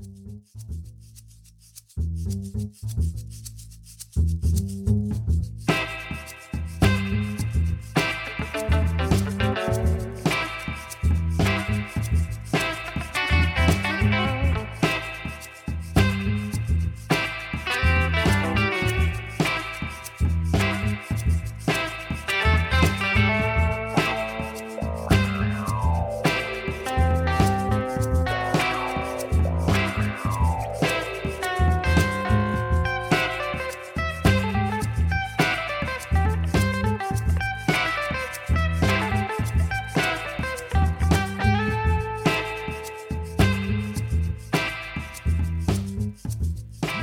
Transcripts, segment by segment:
Thank you.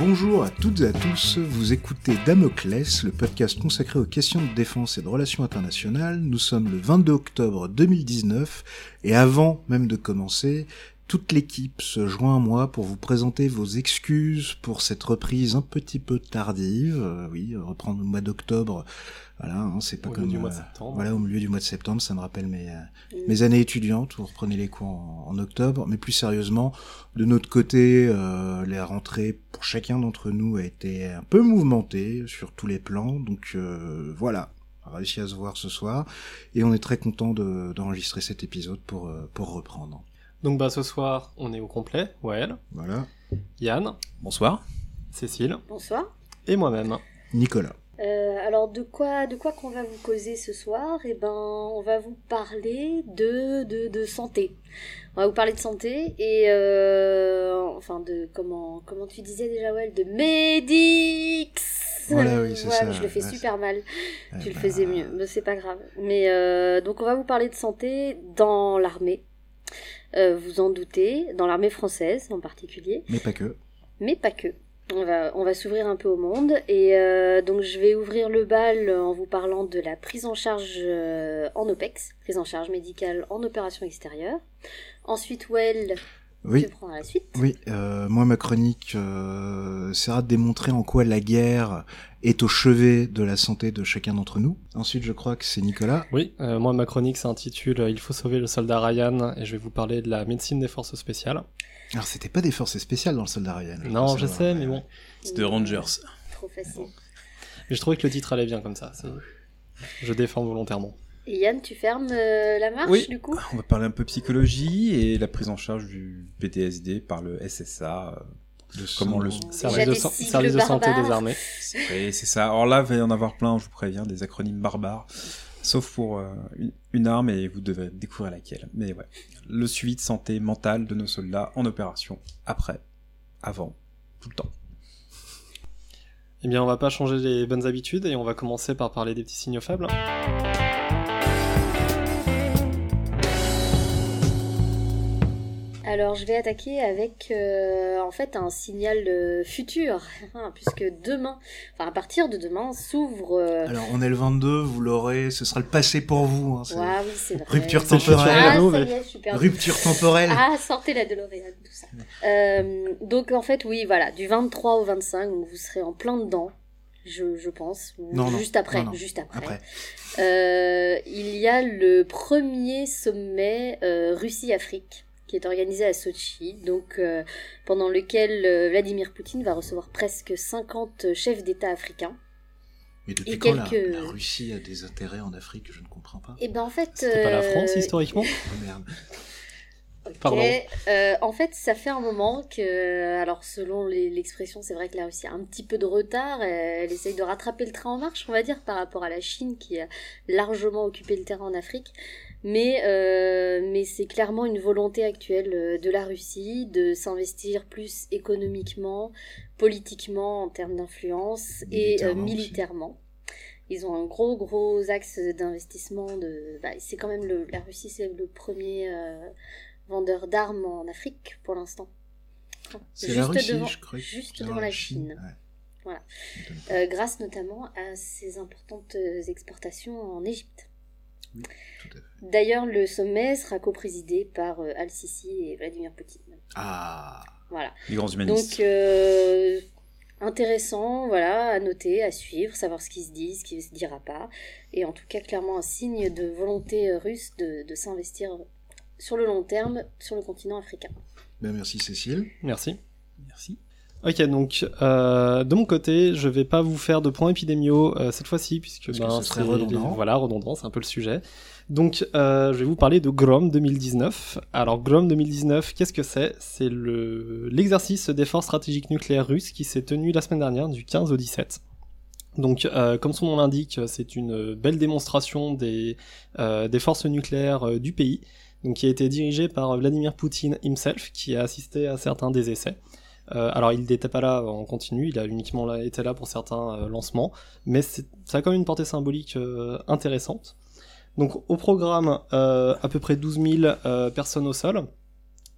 Bonjour à toutes et à tous, vous écoutez Damoclès, le podcast consacré aux questions de défense et de relations internationales. Nous sommes le 22 octobre 2019 et avant même de commencer, toute l'équipe se joint à moi pour vous présenter vos excuses pour cette reprise un petit peu tardive. Euh, oui, reprendre le mois d'octobre, voilà, hein, c'est pas Au comme milieu du mois euh, de septembre. voilà au milieu du mois de septembre, ça me rappelle mes euh, mes années étudiantes où on reprenait les cours en, en octobre. Mais plus sérieusement, de notre côté, euh, la rentrée pour chacun d'entre nous a été un peu mouvementée sur tous les plans. Donc euh, voilà, on a réussi à se voir ce soir et on est très content de- d'enregistrer cet épisode pour euh, pour reprendre. Donc bah ce soir, on est au complet, Wael, Voilà, Yann, Bonsoir. Cécile Bonsoir. et moi-même. Nicolas. Euh, alors de quoi de quoi qu'on va vous causer ce soir? Eh ben, on va vous parler de, de, de santé. On va vous parler de santé et euh, enfin de comment comment tu disais déjà Well de Medix. Voilà, oui, c'est Ouais, ça, Je le fais ouais, super mal. Eh Tu le ben, faisais mieux, mais c'est pas grave. Mais euh, donc on va vous parler de santé dans l'armée. Euh, vous en doutez, dans l'armée française en particulier. Mais pas que. mais pas que. On va, on va s'ouvrir un peu au monde et euh, donc je vais ouvrir le bal en vous parlant de la prise en charge euh, en OPEX, prise en charge médicale en opération extérieure. Ensuite, Well, Oui, la suite. Oui, euh, moi ma chronique euh, essaiera de démontrer en quoi la guerre est au chevet de la santé de chacun d'entre nous. Ensuite, je crois que c'est Nicolas. Oui, euh, moi ma chronique s'intitule euh, Il faut sauver le soldat Ryan et je vais vous parler de la médecine des forces spéciales. Alors, c'était pas des forces spéciales dans le soldat Ryan. non, je savoir, sais, mais bon. C'est de Rangers. Trop facile. Mais je trouvais que le titre allait bien comme ça. Je défends volontairement. Et Yann, tu fermes euh, la marche Oui. du coup On va parler un peu psychologie et la prise en charge du PTSD par le SSA. De Comment le-. Service de, service santé des armées. Et c'est ça. Alors là, il va y en avoir plein, je vous préviens, des acronymes barbares. Sauf pour euh, une, une arme et vous devez découvrir laquelle. Mais ouais. Le suivi de santé mentale de nos soldats en opération. Après. Avant. Tout le temps. Eh bien, on va pas changer les bonnes habitudes et on va commencer par parler des petits signaux faibles. Alors, je vais attaquer avec euh, en fait un signal euh, futur, hein, puisque demain, enfin à partir de demain, s'ouvre. euh, Alors, on est le 22, vous l'aurez, ce sera le passé pour vous. hein, oui, c'est vrai. Rupture temporelle. Ah, ça y est. Rupture temporelle. Ah, sortez la DeLorean, tout ça. Euh, donc en fait, oui, voilà, du 23 au 25, donc vous serez en plein dedans, je, je pense. ou Non, non, juste après, non, non. juste après. Après. Euh, il y a le premier sommet euh, Russie-Afrique qui est organisé à Sochi, donc euh, pendant lequel euh, Vladimir Poutine va recevoir presque 50 chefs d'État africains. Mais depuis Et quand la- quelques- la, Russie a des intérêts en Afrique Je ne comprends pas. Et ben en fait, C'était pas la euh, France historiquement Oh, merde. Ok. Pardon. Euh, en fait, ça fait un moment que, alors selon l'expression, c'est vrai que la Russie a un petit peu de retard. Elle, elle essaye de rattraper le train en marche, on va dire, par rapport à la Chine qui a largement occupé le terrain en Afrique. Mais, euh, mais c'est clairement une volonté actuelle euh, de la Russie de s'investir plus économiquement, politiquement, en termes d'influence et euh, Militairement. Ils ont un gros gros axe d'investissement. De... bah, c'est quand même le... la Russie, c'est le premier euh, vendeur d'armes en Afrique pour l'instant. C'est la Russie, devant, je crois. juste devant la Chine, Ouais. Voilà. Euh, grâce notamment à ses importantes exportations en Égypte. Oui. D'ailleurs, le sommet sera coprésidé par euh, Al-Sisi et Vladimir Poutine. Ah. Voilà. Les grands humanistes. Donc, euh, intéressant, voilà, à noter, à suivre, savoir ce qui se dit, ce qui se dira pas. Et en tout cas, clairement, un signe de volonté euh, russe de, de s'investir sur le long terme sur le continent africain. Ben, merci Cécile. Merci. Merci. Ok, donc euh, de mon côté, je vais pas vous faire de points épidémiaux euh, cette fois-ci, puisque ben, ce serait c'est- redondant. Voilà, redondant, c'est un peu le sujet. Donc, euh, je vais vous parler de Grom 2019. Alors, Grom 2019, qu'est-ce que c'est? C'est le l'exercice d'effort stratégique nucléaire russe qui s'est tenu la semaine dernière, du 15 au 17. Donc, euh, comme son nom l'indique, c'est une belle démonstration des, euh, des forces nucléaires euh, du pays, donc qui a été dirigée par Vladimir Poutine himself, qui a assisté à certains des essais. Euh, alors il n'était pas là en continu, il a uniquement été là pour certains euh, lancements, mais ça a quand même une portée symbolique euh, intéressante. Donc au programme, à peu près 12 000 euh, personnes au sol,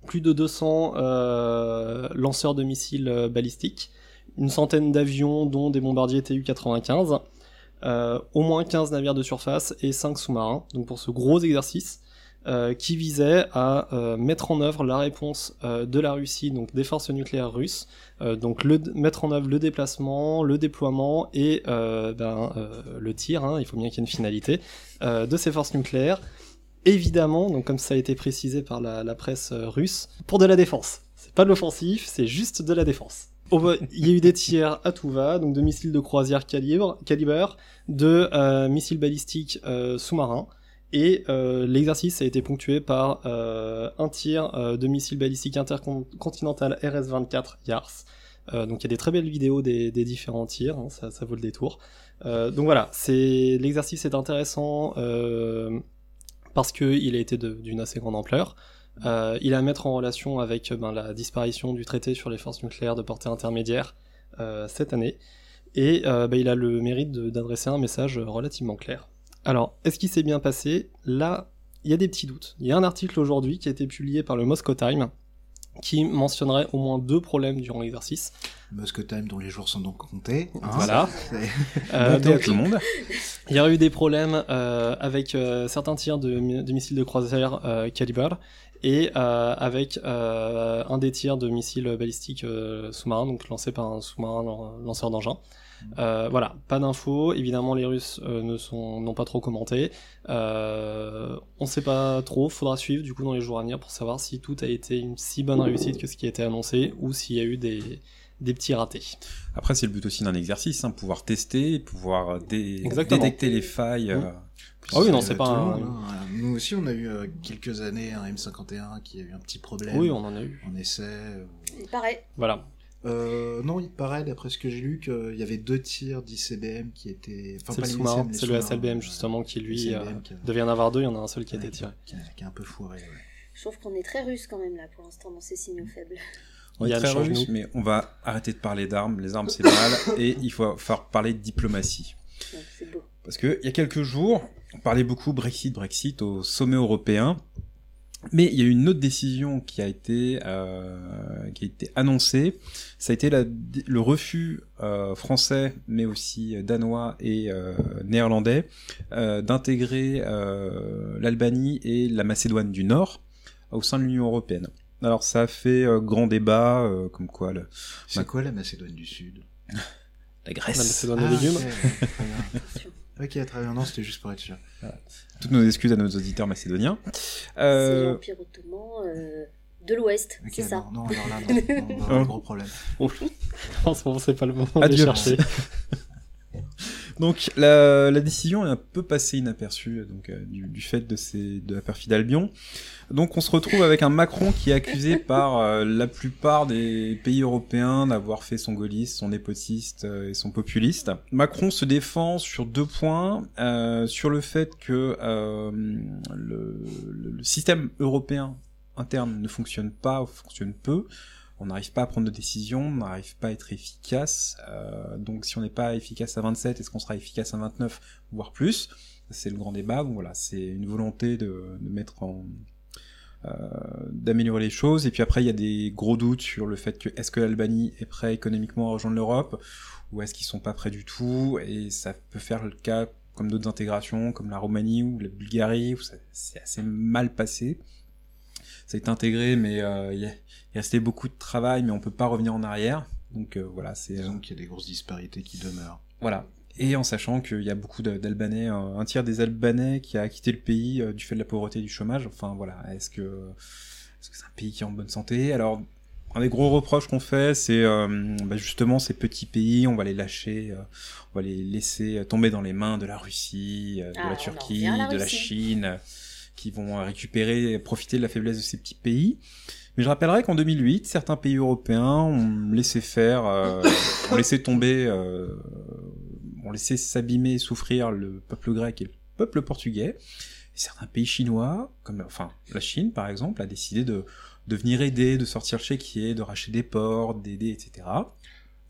plus de 200 euh, lanceurs de missiles balistiques, une centaine d'avions dont des bombardiers Tu-95, euh, au moins 15 navires de surface et 5 sous-marins, donc pour ce gros exercice euh, qui visait à euh, mettre en œuvre la réponse euh, de la Russie, donc des forces nucléaires russes, donc mettre en œuvre le déplacement, le déploiement et ben, le tir, hein, il faut bien qu'il y ait une finalité, de ces forces nucléaires, évidemment, donc comme ça a été précisé par la, la presse russe, pour de la défense. C'est pas de l'offensif, c'est juste de la défense. Il y a eu des tirs à tout va, donc de missiles de croisière calibre, calibre de missiles balistiques sous-marins, et euh, l'exercice a été ponctué par euh, un tir euh, de missiles balistiques intercontinental RS-24 YARS. Donc il y a des très belles vidéos des, différents tirs, hein, ça, vaut le détour. Donc voilà, l'exercice est intéressant parce que il a été d'une assez grande ampleur. Il a à mettre en relation avec ben, la disparition du traité sur les forces nucléaires de portée intermédiaire cette année, et ben, il a le mérite d'adresser un message relativement clair. Alors, est-ce qu'il s'est bien passé? Là, il y a des petits doutes. Il y a un article aujourd'hui qui a été publié par le Moscow Time qui mentionnerait au moins deux problèmes durant l'exercice. Moscow Time dont les jours sont donc comptés. hein. Voilà. Euh, donc, tout le monde. il y aurait eu des problèmes euh, avec euh, certains tirs de, mi- de missiles de croisière calibre et avec un des tirs de missiles balistiques sous-marins, donc lancé par un sous-marin lan- lanceur d'engin. Euh, voilà, pas d'infos. Évidemment, les Russes euh, ne sont n'ont pas trop commenté. Euh, on sait pas trop. Faudra suivre du coup dans les jours à venir pour savoir si tout a été une si bonne réussite que ce qui a été annoncé ou s'il y a eu des des petits ratés. Après, c'est le but aussi d'un exercice, hein, pouvoir tester, pouvoir dé- Exactement. détecter les failles. Mmh. euh, Ah oui, non, c'est pas un- monde, hein. Nous aussi, on a eu euh, quelques années un M51 qui a eu un petit problème. Oui, on en a eu. En essai. euh, Il paraît. Voilà. Euh, non, il paraît, d'après ce que j'ai lu, qu'il y avait deux tirs d'ICBM qui étaient. Enfin, C'est le sous-marin, c'est le SLBM justement qui lui euh, qui a- devait y en avoir deux, il y en a un seul qui a été ouais, tiré. Qui, a un peu foiré, ouais. Je trouve qu'on est très russe quand même là pour l'instant dans ces signaux faibles. On est très russe, mais on va arrêter de parler d'armes. Les armes, c'est mal. et il faut faire parler de diplomatie. C'est beau. Parce que il y a quelques jours, on parlait beaucoup Brexit, Brexit au sommet européen. Mais il y a eu une autre décision qui a été euh, qui a été annoncée. Ça a été la- le refus euh, français, mais aussi danois et euh, néerlandais, euh, d'intégrer euh, l'Albanie et la Macédoine du Nord au sein de l'Union européenne. Alors ça a fait euh, grand débat, euh, comme quoi le- C'est quoi la Macédoine du Sud? La La Grèce. Macédoine aux Ah, légumes. ok, très bien. Non, c'était juste pour être sûr. Toutes nos excuses à nos auditeurs macédoniens. C'est Euh, l'Empire ottoman euh, de l'Ouest, c'est ça. non, non, alors là, non, gros problème. En ce moment, c'est pas le moment de les chercher. Donc la, la décision est un peu passée inaperçue donc euh, du, du fait de ces de la perfide Albion. Donc on se retrouve avec un Macron qui est accusé par euh, la plupart des pays européens d'avoir fait son gaulliste, son népotiste euh, et son populiste. Macron se défend sur deux points euh, sur le fait que euh, le, le- le système européen interne ne fonctionne pas ou fonctionne peu. On n'arrive pas à prendre de décisions, on n'arrive pas à être efficace. euh, donc si on n'est pas efficace à 27, est-ce qu'on sera efficace à 29, voire plus? C'est le grand débat. Donc voilà, c'est une volonté de, de mettre en euh, d'améliorer les choses. Et puis après, il y a des gros doutes sur le fait que est-ce que l'Albanie est prêt économiquement à rejoindre l'Europe? Ou est-ce qu'ils sont pas prêts du tout? Et ça peut faire le cas comme d'autres intégrations, comme la Roumanie ou la Bulgarie, où c'est assez mal passé. Ça a été intégré, mais euh, il y a- il restait beaucoup de travail, mais on peut pas revenir en arrière. Donc euh, voilà, c'est euh, Disons qu'il y a des grosses disparités qui demeurent. voilà. Et en sachant qu'il y a beaucoup de- d'Albanais, un tiers des Albanais qui a quitté le pays du fait de la pauvreté et du chômage. Enfin voilà, est-ce que est-ce que c'est un pays qui est en bonne santé? Alors un des gros reproches qu'on fait, c'est euh, bah, justement ces petits pays, on va les lâcher, euh, on va les laisser tomber dans les mains de la Russie, euh, de Ah, la on Turquie, la de la. Chine, euh, qui vont récupérer, profiter de la faiblesse de ces petits pays. Mais je rappellerai qu'en 2008, certains pays européens ont laissé faire, euh, ont laissé tomber, euh, ont laissé s'abîmer et souffrir le peuple grec et le peuple portugais. Certains pays chinois, comme enfin la Chine par exemple, a décidé de, de venir aider, de sortir le chéquier, de racheter des ports, d'aider, etc.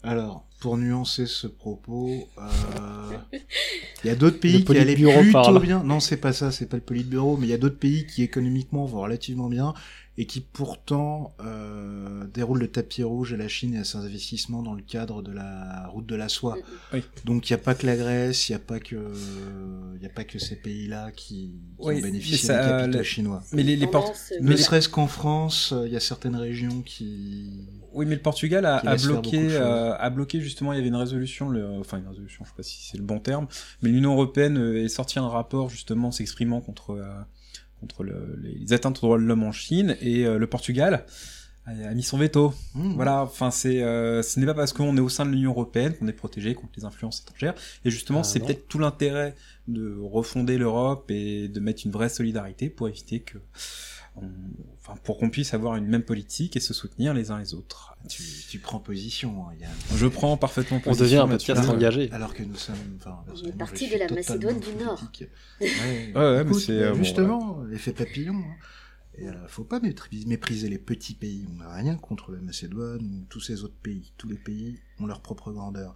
Alors, pour nuancer ce propos, euh, il y a d'autres pays qui allaient plutôt parle. bien. Non, c'est pas ça, c'est pas le Politburo, mais il y a d'autres pays qui économiquement vont relativement bien et qui pourtant euh, déroulent le tapis rouge à la Chine et à ses investissements dans le cadre de la route de la soie. Donc il n'y a pas que la Grèce, il n'y a pas que il a pas que ces pays-là qui, qui Oui, ont bénéficié mais ça, des capitaux la- chinois. Mais les, les euh, Ne les- serait-ce qu'en France, euh, il y a certaines régions qui Oui, mais le Portugal a, bloqué, euh, a bloqué justement. Il y avait une résolution, le, enfin une résolution, je sais pas si c'est le bon terme, mais l'Union européenne est sorti un rapport justement s'exprimant contre euh, contre le- les atteintes aux droits de l'homme en Chine et euh, le Portugal a, mis son veto. Mmh. Voilà, enfin c'est, euh, ce n'est pas parce qu'on est au sein de l'Union européenne qu'on est protégé contre les influences étrangères. Et justement, Ah, c'est peut-être tout l'intérêt de refonder l'Europe et de mettre une vraie solidarité pour éviter que, on- enfin, pour qu'on puisse avoir une même politique et se soutenir les uns les autres. tu, tu prends position. hein, il y a- Je prends parfaitement On position. devient un podcast engagé. Alors que nous sommes. Enfin, On est parti de la Macédoine du Nord. Ouais, Ouais, ouais, mais euh, bon, justement l'effet papillon. hein. Et, euh, faut pas mépriser les petits pays. On n'a rien contre la Macédoine ou tous ces autres pays. Tous les pays ont leur propre grandeur.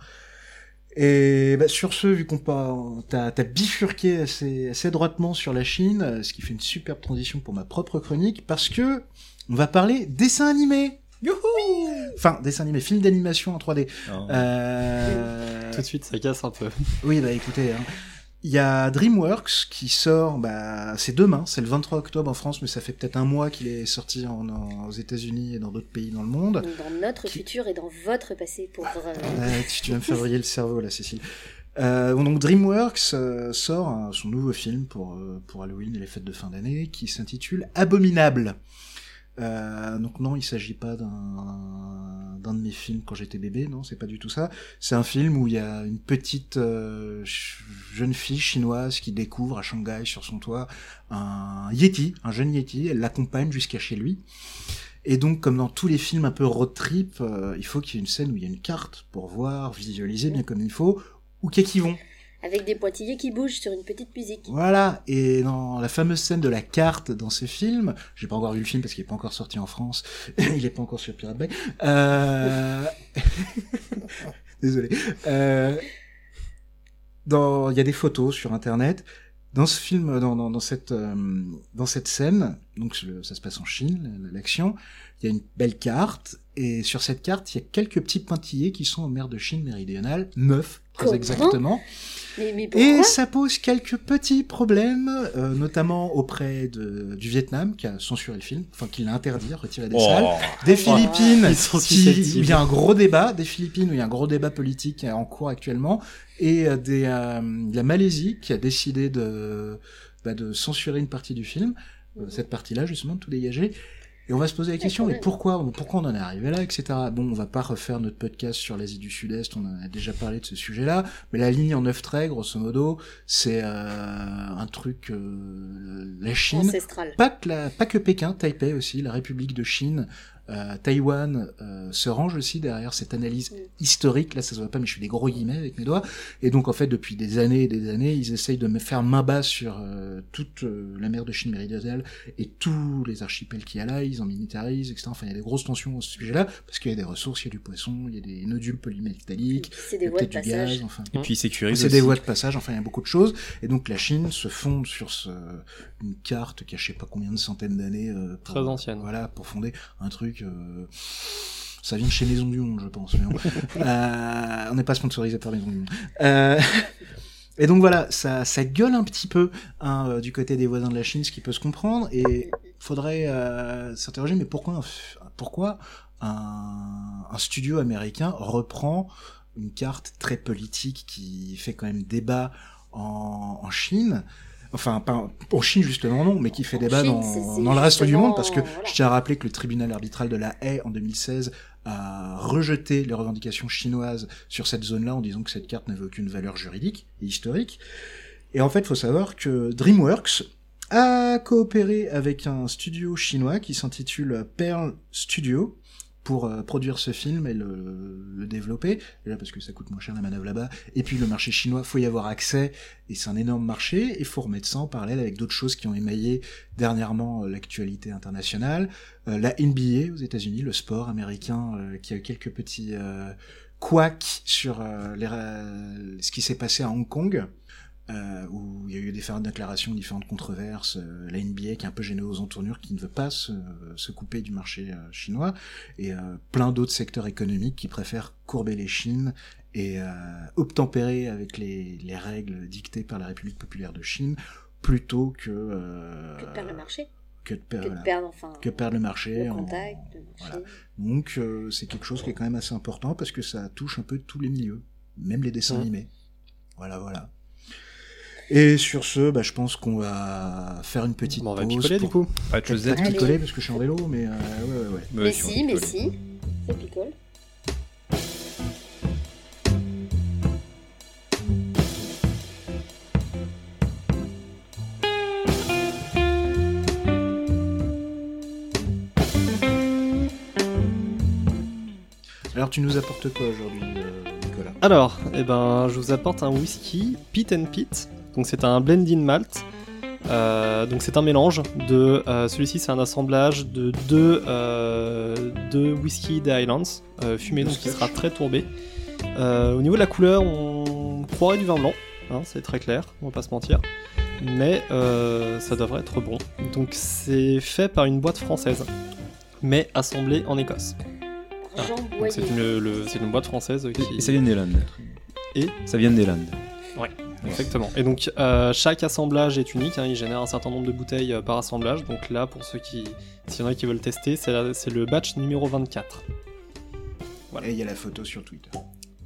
Et bah, sur ce, vu qu'on as bifurqué assez, assez droitement sur la Chine, euh, ce qui fait une superbe transition pour ma propre chronique, parce que on va parler dessin animé. Youhou Enfin, dessin animé, film d'animation en 3D. Non. Euh... Tout de suite, ça casse un peu. Oui, bah écoutez, hein. Il y a DreamWorks qui sort, bah c'est demain, c'est le 23 octobre en France, mais ça fait peut-être un mois qu'il est sorti en, en- aux États-Unis et dans d'autres pays dans le monde. Dans notre Qui- futur et dans votre passé pour euh, Ouais, tu, tu vas me faire vriller le cerveau là, Cécile. Euh, donc DreamWorks euh, sort un- son nouveau film pour, euh, pour Halloween et les fêtes de fin d'année qui s'intitule Abominable. Euh, donc non, il s'agit pas d'un de mes films quand j'étais bébé, non, c'est pas du tout ça. C'est un film où il y a une petite euh, jeune fille chinoise qui découvre à Shanghai sur son toit un Yeti, un jeune Yeti. Elle l'accompagne jusqu'à chez lui. Et donc, comme dans tous les films un peu road trip, euh, il faut qu'il y ait une scène où il y a une carte pour voir, visualiser bien comme il faut, où qu'est-ce qu'ils vont. Avec des pointillés qui bougent sur une petite musique. Voilà, et dans la fameuse scène de la carte dans ce film, j'ai pas encore vu le film parce qu'il est pas encore sorti en France, il est pas encore sur Pirate Bay. Euh... Désolé. Euh... Dans, il y a des photos sur internet. Dans ce film, dans, dans, dans cette euh, dans cette scène, donc ça se passe en Chine, l'action. Il y a une belle carte et sur cette carte, il y a quelques petits pointillés qui sont en mer de Chine méridionale, neuf très Comment exactement. Mais, mais Et ça pose quelques petits problèmes, euh, notamment auprès de, du Vietnam, qui a censuré le film, enfin qui l'a interdit, retiré des salles. Des Philippines, Ils sont qui, où il y a un gros débat, des Philippines où il y a un gros débat politique en cours actuellement, et euh, des, euh, de la Malaisie qui a décidé de, bah, de censurer une partie du film, euh, cette partie-là justement, de tout dégager. Et on va se poser la question, mais pourquoi, pourquoi on en est arrivé là, etc. Bon, on va pas refaire notre podcast sur l'Asie du Sud-Est, on en a déjà parlé de ce sujet-là, mais la ligne en neuf traits, grosso modo, c'est euh, un truc, euh, la Chine, Ancestral. pas que, la, pas que Pékin, Taipei aussi, la République de Chine, euh, Taïwan euh, se range aussi derrière cette analyse historique. Là, ça se voit pas, mais je fais des gros guillemets avec mes doigts. Et donc, en fait, depuis des années et des années, ils essayent de me faire main basse sur euh, toute euh, la mer de Chine méridionale et tous les archipels qu'il y a là. Ils en militarisent, etc. Enfin, il y a des grosses tensions à ce sujet-là parce qu'il y a des ressources, il y a du poisson, il y a des nodules polymétalliques, C'est il y des a voies de peut-être du passage. gaz. Enfin, Et puis ils sécurisent c'est des voies de passage, enfin il y a beaucoup de choses. Et donc la Chine se fonde sur ce, une carte qui a je sais pas combien de centaines d'années. euh, Très ancienne. Voilà, pour fonder un truc. Euh, ça vient de chez Maison du Monde, je pense. mais. Euh, on n'est pas sponsorisé par Maison du Monde. Euh, et donc voilà, ça, ça gueule un petit peu hein, du côté des voisins de la Chine, ce qui peut se comprendre. Et faudrait euh, s'interroger, mais pourquoi, pourquoi un, un studio américain reprend une carte très politique qui fait quand même débat en, en Chine enfin pas en Chine justement non, mais qui fait débat Chine, dans, le reste du monde parce que voilà. je tiens à rappeler que le tribunal arbitral de la Haye en 2016 a rejeté les revendications chinoises sur cette zone-là en disant que cette carte n'avait aucune valeur juridique et historique. Et en fait, il faut savoir que DreamWorks a coopéré avec un studio chinois qui s'intitule Pearl Studio pour euh, produire ce film et le, le développer. Déjà parce que ça coûte moins cher la manœuvre là-bas. Et puis le marché chinois, faut y avoir accès et c'est un énorme marché. Et faut remettre ça en parallèle avec d'autres choses qui ont émaillé dernièrement euh, l'actualité internationale. Euh, la NBA aux États-Unis, le sport américain euh, qui a eu quelques petits euh, couacs sur les ce qui s'est passé à Hong Kong. Euh, où il y a eu différentes déclarations, différentes controverses, euh, la NBA qui est un peu gênée aux entournures, qui ne veut pas se, se couper du marché euh, chinois, et euh, plein d'autres secteurs économiques qui préfèrent courber les chines et euh, obtempérer avec les, les règles dictées par la République populaire de Chine, plutôt que, euh, Que de perdre le marché. que de per- Que de voilà, perdre, enfin, que perdre le marché. le en- contact, le marché. voilà. Donc euh, c'est quelque chose qui est quand même assez important parce que ça touche un peu tous les milieux, même les dessins animés. Voilà, voilà. Et sur ce, bah, je pense qu'on va faire une petite Bon, on va pause picoler du coup. Pas de choses. Allez. picoler parce que je suis en vélo, mais euh, ouais, ouais, ouais. Mais si, mais si. Ça picole. Alors tu nous apportes quoi aujourd'hui, euh, Nicolas? Alors, eh ben, je vous apporte un whisky Pit and Pit. Donc c'est un blending malt. Euh, donc c'est un mélange de. euh, Celui-ci c'est un assemblage de deux, euh, deux whisky des Highlands euh, fumés, De donc qui sera très tourbé. Euh, au niveau de la couleur, on croirait du vin blanc, hein, c'est très clair, on va pas se mentir. Mais euh, ça devrait être bon. Donc c'est fait par une boîte française, mais assemblée en Écosse. C'est une, le- c'est une boîte française qui. Et ça vient des Landes. Et Ça vient des Landes. Exactement. Et donc euh, chaque assemblage est unique, hein, il génère un certain nombre de bouteilles euh, par assemblage. Donc là, pour ceux qui, s'il y en a qui veulent tester, c'est le batch numéro 24. Voilà. Et il y a la photo sur Twitter.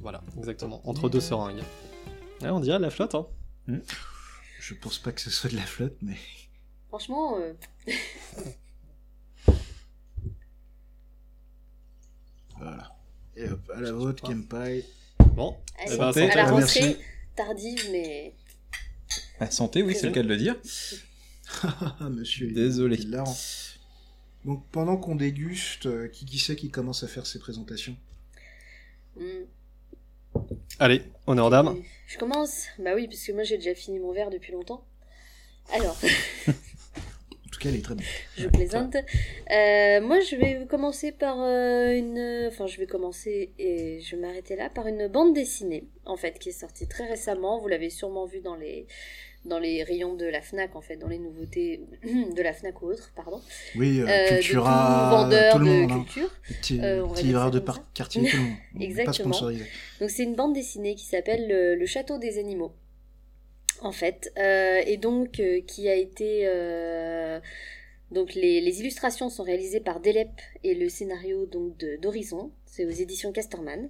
Voilà, exactement. Entre deux seringues. Ouais, on dirait la flotte, hein. Je pense pas que ce soit de la flotte, mais Franchement, euh, voilà. Et hop, à la vôtre. Kempai. Bon, allez, Eh ben, à la rentrée, merci. Tardive, mais Ah, santé, oui, c'est le cas de le dire. Ah, monsieur. Désolé. est. Donc pendant qu'on déguste, euh, qui qui c'est qui commence à faire ses présentations? Hmm, allez, honneur aux dames. Je commence Bah oui, parce que moi j'ai déjà fini mon verre depuis longtemps. Alors, tout cas, elle est très je plaisante. Euh, moi je vais commencer par euh, une... Enfin, je vais commencer et je vais m'arrêter là par une bande dessinée, en fait, qui est sortie très récemment. Vous l'avez sûrement vu dans les dans les rayons de la FNAC, en fait, dans les nouveautés de la FNAC ou autre, pardon. Oui, euh, Euh, Cultura, de tout vendeur tout le de monde. hein. culture. Petit, Euh, on petit livreur de ça. quartier, tout le monde. Exactement. Donc c'est une bande dessinée qui s'appelle le, Le Château des Animaux, en fait, Euh, et donc euh, qui a été euh, donc les, les illustrations sont réalisées par Delep et le scénario donc d'Horizon, c'est aux éditions Casterman.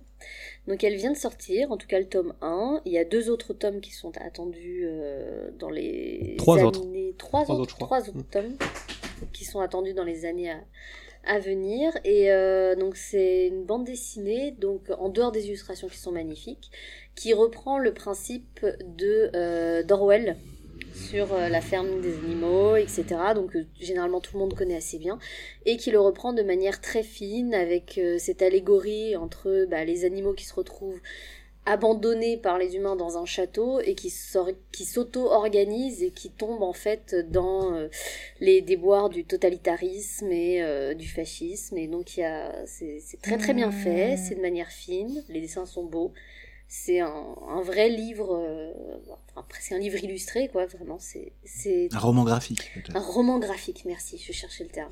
Donc elle vient de sortir, en tout cas le tome 1. Il y a deux autres tomes qui sont attendus euh, dans les Trois années... autres. Trois, Trois autres, trois autres Mm. tomes qui sont attendus dans les années à, à venir. Et euh, donc c'est une bande dessinée, donc en dehors des illustrations qui sont magnifiques, qui reprend le principe de euh, d'Orwell sur euh, la ferme des animaux, etc. Donc euh, généralement tout le monde connaît assez bien, et qui le reprend de manière très fine avec cette allégorie entre bah, les animaux qui se retrouvent abandonnés par les humains dans un château et qui, s'auto-organisent et qui tombent en fait dans euh, les déboires du totalitarisme et euh, du fascisme. Et donc c'est, c'est très très bien fait, c'est de manière fine, les dessins sont beaux. C'est un, un vrai livre, euh, enfin, presque un livre illustré, quoi, vraiment. C'est, c'est Un roman graphique, un roman graphique, merci, je cherchais le terme.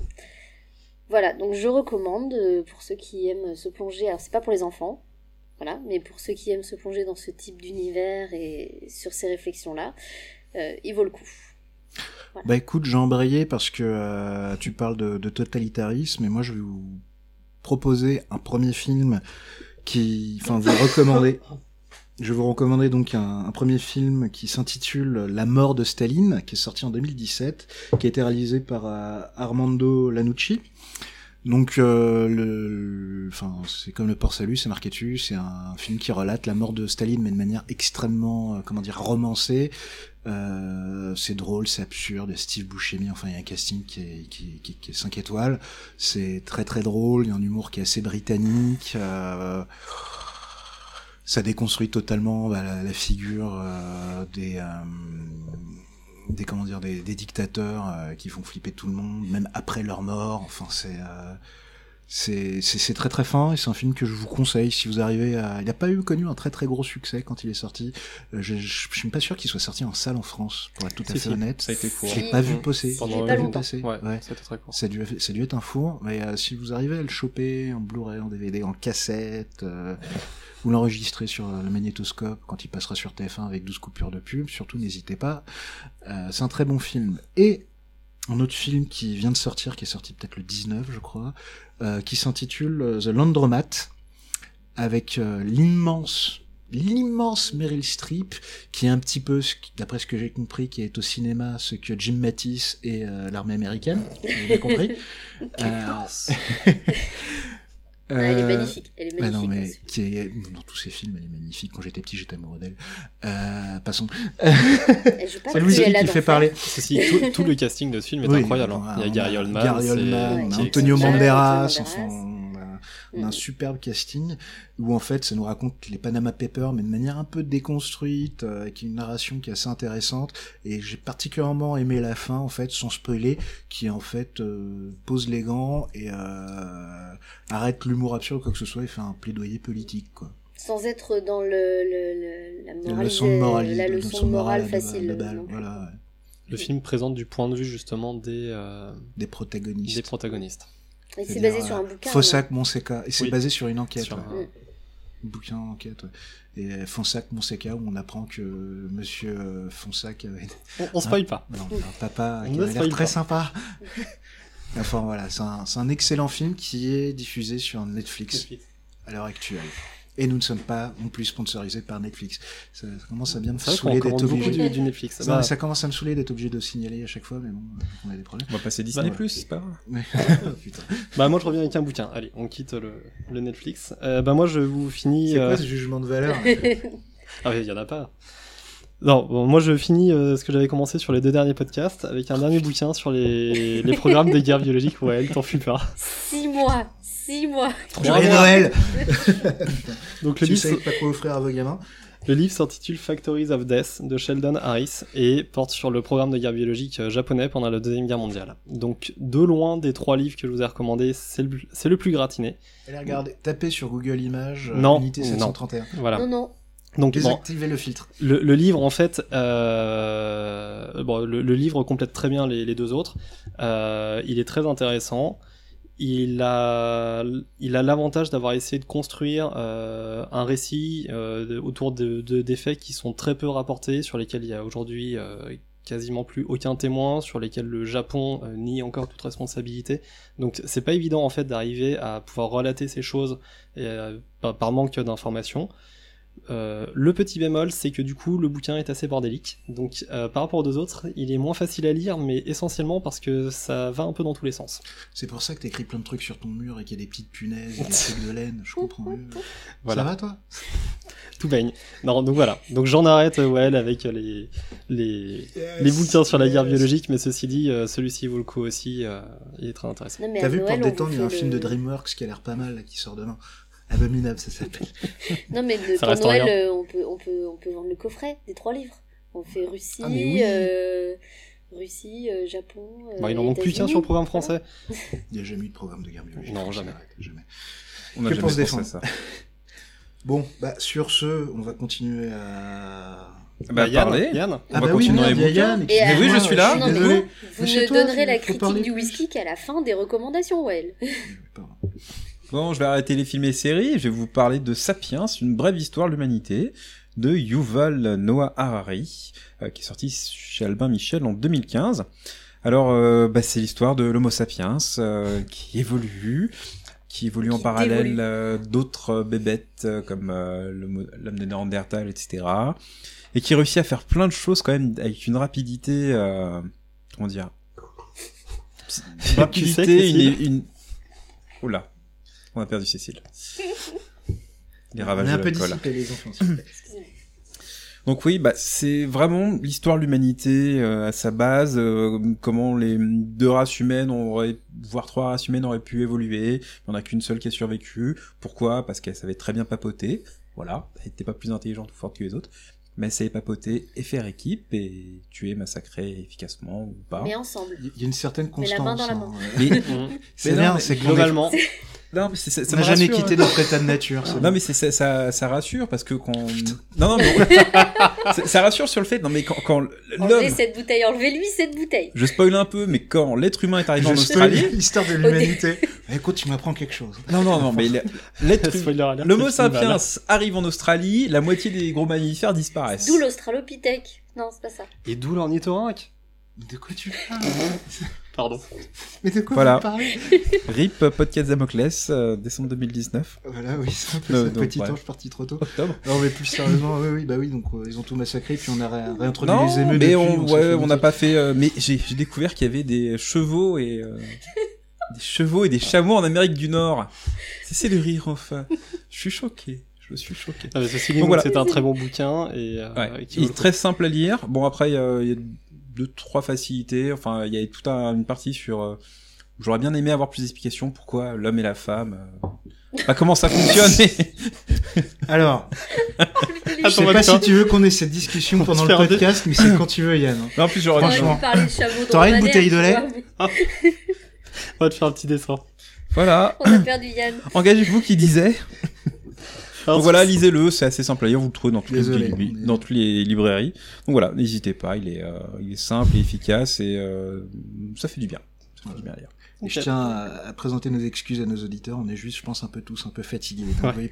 Voilà, donc je recommande euh, pour ceux qui aiment se plonger, alors c'est pas pour les enfants, voilà, mais pour ceux qui aiment se plonger dans ce type d'univers et sur ces réflexions-là, euh, il vaut le coup. Bah écoute, j'ai embrayé parce que euh, tu parles de, de totalitarisme et moi je vais vous proposer un premier film qui, enfin, vous recommander. Je vous recommanderai donc un, premier film qui s'intitule La mort de Staline, qui est sorti en 2017, qui a été réalisé par euh, Armando Lanucci. Donc, euh, le, enfin, c'est comme le port salut, c'est marqué dessus. C'est un film qui relate la mort de Staline, mais de manière extrêmement, euh, comment dire, romancée. Euh, c'est drôle, c'est absurde. Steve Buscemi, enfin, il y a un casting qui est, qui, qui est 5 étoiles. C'est très très drôle. Il y a un humour qui est assez britannique. Ça déconstruit totalement bah, la, la, figure euh, des euh, des comment dire des, des dictateurs euh, qui font flipper tout le monde même après leur mort. Enfin c'est euh, c'est c'est très très fin et c'est un film que je vous conseille si vous arrivez à il n'a pas eu connu un très très gros succès quand il est sorti Euh, je, je, je suis pas sûr qu'il soit sorti en salle en France pour être tout à Si, fait si, honnête Ça a été court. je l'ai pas vu passer Pendant Je l'ai pas vu passer. Ouais, ouais. c'était très court. Ça a, dû, ça a dû être un four, mais euh, si vous arrivez à le choper en Blu-ray, en DVD, en cassette, euh, ou l'enregistrer sur euh, le magnétoscope quand il passera sur TF1 avec 12 coupures de pub, surtout n'hésitez pas. Euh, c'est un très bon film. Et un autre film qui vient de sortir, qui est sorti peut-être le 19, je crois, euh, qui s'intitule euh, The Laundromat, avec euh, l'immense l'immense Meryl Streep qui est un petit peu, d'après ce que j'ai compris, qui est au cinéma ce que Jim Mattis et euh, l'armée américaine, vous avez compris Euh, Ah, elle est euh, magnifique. Elle est ah magnifique. non, mais là-dessus. qui est, dans tous ses films, elle est magnifique. Quand j'étais petit, j'étais amoureux d'elle. Euh, passons. Elle joue pas C'est Louis qui fait d'enfer. parler. Ceci, tout, tout le casting de ce film est Oui, incroyable. hein. Il y a on Gary Oldman, Gary Oldman, Antonio Antonio enfin, Banderas. on a, on a un Mm. superbe casting où en fait ça nous raconte les Panama Papers mais de manière un peu déconstruite, euh, avec une narration qui est assez intéressante et j'ai particulièrement aimé la fin en fait sans spoiler qui en fait euh, pose les gants et euh, arrête l'humour absurde ou quoi que ce soit et fait un plaidoyer politique quoi. Sans être dans le, le, le- la La morale, leçon de morale, la leçon de morale facile. voilà, ouais. Le film présente du point de vue justement des, euh, des protagonistes. des protagonistes. Et c'est basé sur un euh, bouquin. Fossac, Monseca. Et c'est Oui. basé sur une enquête. Sur ouais. un- Mm. Bouquin enquête, ouais. Et euh, Fonsac, Monseca, où on apprend que monsieur euh, Fonsac avait On, on spoil pas. non, un papa On qui avait l'air très pas. sympa. enfin voilà, c'est un, c'est un excellent film qui est diffusé sur Netflix à l'heure actuelle. Et nous ne sommes pas non plus sponsorisés par Netflix. Ça, commence à bien me saouler d'être obligé. du, du Netflix. Non, Bah, mais ça commence à me saouler d'être obligé de signaler à chaque fois, mais bon, on a des problèmes. On va passer Disney+, Bah, Plus, c'est pas grave. Mais- Putain. bah, moi je reviens avec un bouquin. Allez, on quitte le, le Netflix. Euh, bah moi je vous finis. C'est euh, quoi ce jugement de valeur Ah oui, il y en a pas. Non, bon, moi je finis euh, ce que j'avais commencé sur les deux derniers podcasts avec un dernier bouquin sur les, les programmes de guerre biologique. Ouais, t'en fus pas. Six mois, six mois. Joyeux Noël Donc le Tu livre, sais pas quoi offrir à vos gamins le livre s'intitule Factories of Death de Sheldon Harris et porte sur le programme de guerre biologique euh, japonais pendant la deuxième guerre mondiale. Donc de loin des trois livres que je vous ai recommandés, c'est le, c'est le plus gratiné. Allez, regardez, tapez sur Google Images euh, Non, unité non. 731. Voilà. Non, non. Donc bon, Désactivez le filtre. Le, le livre, en fait, euh, bon, le, le livre complète très bien les, les deux autres. Euh, il est très intéressant. Il a, l'avantage d'avoir essayé de construire euh, un récit euh, autour de, de, des faits qui sont très peu rapportés, sur lesquels il y a aujourd'hui euh, quasiment plus aucun témoin, sur lesquels le Japon nie encore toute responsabilité. Donc c'est pas évident en fait d'arriver à pouvoir relater ces choses par manque d'informations. Euh, le petit bémol, c'est que du coup, le bouquin est assez bordélique. Donc, euh, par rapport aux deux autres, il est moins facile à lire, mais essentiellement parce que ça va un peu dans tous les sens. C'est pour ça que t'écris plein de trucs sur ton mur et qu'il y a des petites punaises, et des trucs de laine. Je comprends mieux. Voilà. Ça va toi Tout baigne. Non, donc voilà. Donc j'en arrête, euh, ouais, avec les, les, les bouquins sur la guerre biologique, mais ceci dit, euh, celui-ci vaut le coup aussi. euh, il est très intéressant. T'as vu Noël, pour détendre, il y a un film de DreamWorks qui a l'air pas mal là, qui sort demain. Abominable, ça s'appelle. Non, mais le, Ça pour Noël, euh, on peut, on, peut, on peut vendre le coffret des trois livres. On fait Russie, Ah, oui. euh, Russie, euh, Japon. euh, Bon, il en manque plus qu'un sur le programme français. Il n'y a jamais eu de programme de guerre biologique. Non, jamais. Jamais. On a Que jamais pour se défendre. ça. Bon, bah sur ce, on va continuer à. Bah, Yann. Yann. On ah va bah continuer oui, les merde, il y a bouquins. Yann. Et, oui, je suis là. Non, vous, vous ne toi, donnerez la critique du whisky qu'à la fin des recommandations, Well. Pardon. Bon, je vais arrêter les films et séries et je vais vous parler de Sapiens, une brève histoire de l'humanité, de Yuval Noah Harari, euh, qui est sorti chez Albin Michel en 2015. Alors, euh, bah, c'est l'histoire de l'Homo sapiens euh, qui évolue, qui évolue en parallèle euh, d'autres bébêtes comme euh, l'homme de Néandertal, etc. Et qui réussit à faire plein de choses quand même avec une rapidité, euh, comment dire, rapidité, Tu sais, une, une... Oula, on a perdu Cécile. Les On ravages est un de peu dissipé, les enfants. Donc oui, bah, c'est vraiment l'histoire de l'humanité euh, à sa base, euh, comment les deux races humaines, auraient, voire trois races humaines auraient pu évoluer. Il n'y en a qu'une seule qui a survécu. Pourquoi? Parce qu'elle savait très bien papoter. Voilà, elle n'était pas plus intelligente ou forte que les autres. Mais elle savait papoter et faire équipe et tuer, massacrer efficacement ou pas. Mais ensemble. Il y a une certaine Mais la constance. main dans la hein. main. Mais, C'est bien, c'est Globalement, non, mais c'est- c'est- ça on n'a jamais rassure, quitté hein. notre état de nature. Non bon. mais c'est ça, ça, ça rassure parce que quand non non mais ça, ça rassure sur le fait non mais quand, quand Enlevez cette bouteille, enlevez-lui cette bouteille. je spoil un peu mais quand l'être humain est arrivé en Australie l'histoire de l'humanité. Écoute, tu m'apprends quelque chose. Non, non, non, mais le- l'être le film, sapiens arrive en Australie, la moitié des gros mammifères disparaissent. D'où l'australopithèque. Non, c'est pas ça. Et d'où l'ornithorynque? De quoi tu parles? Pardon. Mais de quoi Voilà. vous parlez RIP podcast Damoclès, euh, décembre 2019, Voilà, oui, c'est un peu Euh, ça. donc, Petit ouais. ange parti trop tôt. octobre. Non, mais plus sérieusement, oui, oui, bah oui, donc euh, ils ont tout massacré, puis on a ré- réintroduit Non, les émeutes. mais depuis, on, ouais, on n'a pas fait. euh, mais j'ai découvert qu'il y avait des chevaux et euh, des chevaux et des chameaux en Amérique du Nord. Cessez de rire enfin. Je suis choqué. Je suis choqué. Ah, voilà. c'est un très bon bouquin et, euh, Ouais. Il est très simple à lire. Bon après, euh, il y a deux trois facilités. Enfin, il y a toute un- une partie sur. euh, J'aurais bien aimé avoir plus d'explications pourquoi l'homme et la femme. euh, Pas comment ça fonctionne. Alors, je sais pas si tu veux qu'on ait cette discussion pendant le podcast, mais c'est quand tu veux, Yann. Non, en plus j'aurais. T'aurais Franchement. T'aurais une bouteille de lait On va te faire un petit dessin. Voilà. On a perdu Yann. Engagez-vous qui disait. Donc voilà, lisez-le, c'est assez simple à lire, vous le trouvez dans toutes, les, Désolé, bouteilles- on est- dans toutes les librairies. Donc voilà, n'hésitez pas, il est, euh, il est simple et efficace et euh, ça fait du bien. Ça fait du bien à lire. Et je tiens à, à présenter nos excuses à nos auditeurs. On est juste, je pense, un peu tous un peu fatigués. Donc, Ouais. mais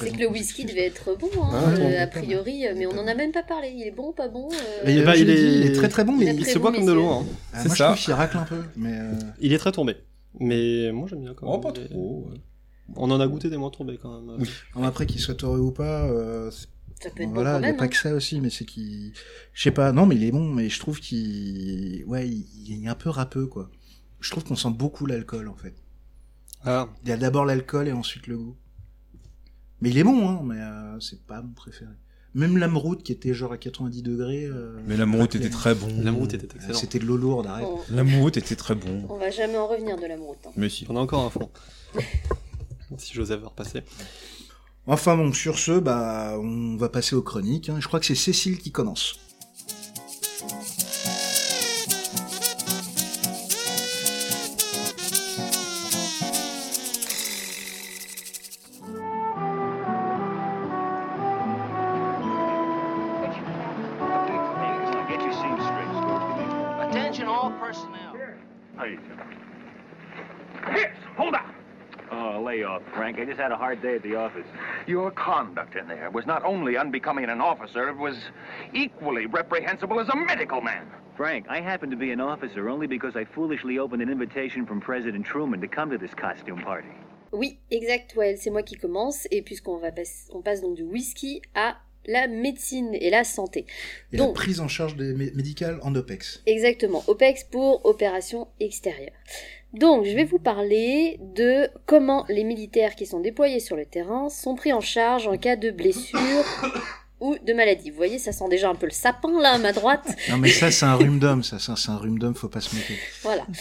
c'est que le whisky devait être bon, Ah, hein, ouais, euh, bon, a priori, mais on en a même pas parlé. Il est bon, pas bon euh, je il est- dit, il est très très bon, mais Il se bon, boit comme de l'eau. Hein. ah, C'est moi je ça. trouve qu'il racle un peu. Mais euh, Il est très tombé. Mais moi j'aime bien quand même. Oh, pas trop. On en a goûté des moins tombés quand même. Oui. alors après qu'il soit toré ou pas, euh, c'est- ça peut être bon voilà, quand il n'y a pas hein. que ça aussi, mais c'est qu'il, je sais pas, non, mais il est bon, mais je trouve qu'il, ouais, il, est un peu râpeux quoi. Je trouve qu'on sent beaucoup l'alcool en fait. Ah, Il y a d'abord l'alcool et ensuite le goût. Mais il est bon, hein, mais euh, c'est pas mon préféré. Même l'amroute qui était genre à 90 degrés. euh, Mais pas était très bon. l'amour était excellent. C'était de l'eau lourde, arrête. L'amoureux était très bon. on va jamais en revenir de l'amour. hein. Mais si. On a encore un fond. si Joseph veut repasser. Enfin bon, sur ce, bah, on va passer aux chroniques. hein. Je crois que c'est Cécile qui commence. Frank. I just had a hard day at the office. Your conduct in there was not only unbecoming an officer, it was equally reprehensible as a medical man. Frank, I happen to be an officer only because I foolishly opened an invitation from President Truman to come to this costume party. Oui, exact, ouais, c'est moi qui commence. Et puisqu'on va passe, on passe donc du whisky à la médecine et la santé. Et Donc- la prise en charge des mé- médicales en OPEX. Exactement, OPEX pour opération extérieure. Donc, je vais vous parler de comment les militaires qui sont déployés sur le terrain sont pris en charge en cas de blessure ou de maladie. Vous voyez, ça sent déjà un peu le sapin là à ma droite. Non mais ça c'est un rhume d'homme, ça, ça c'est un rhume d'homme, faut pas se moquer. Voilà.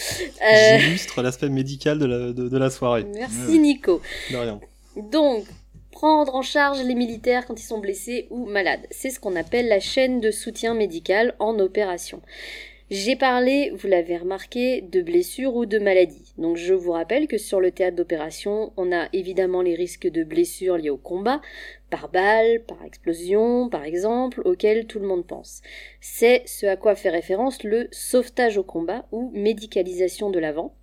Euh, J'illustre l'aspect médical de la, de, de la soirée. merci Nico. De rien. Donc, prendre en charge les militaires quand ils sont blessés ou malades. C'est ce qu'on appelle la chaîne de soutien médical en opération. J'ai parlé, vous l'avez remarqué, de blessures ou de maladies. Donc je vous rappelle que sur le théâtre d'opération, on a évidemment les risques de blessures liées au combat, par balle, par explosion, par exemple, auxquels tout le monde pense. C'est ce à quoi fait référence le sauvetage au combat ou médicalisation de l'avant,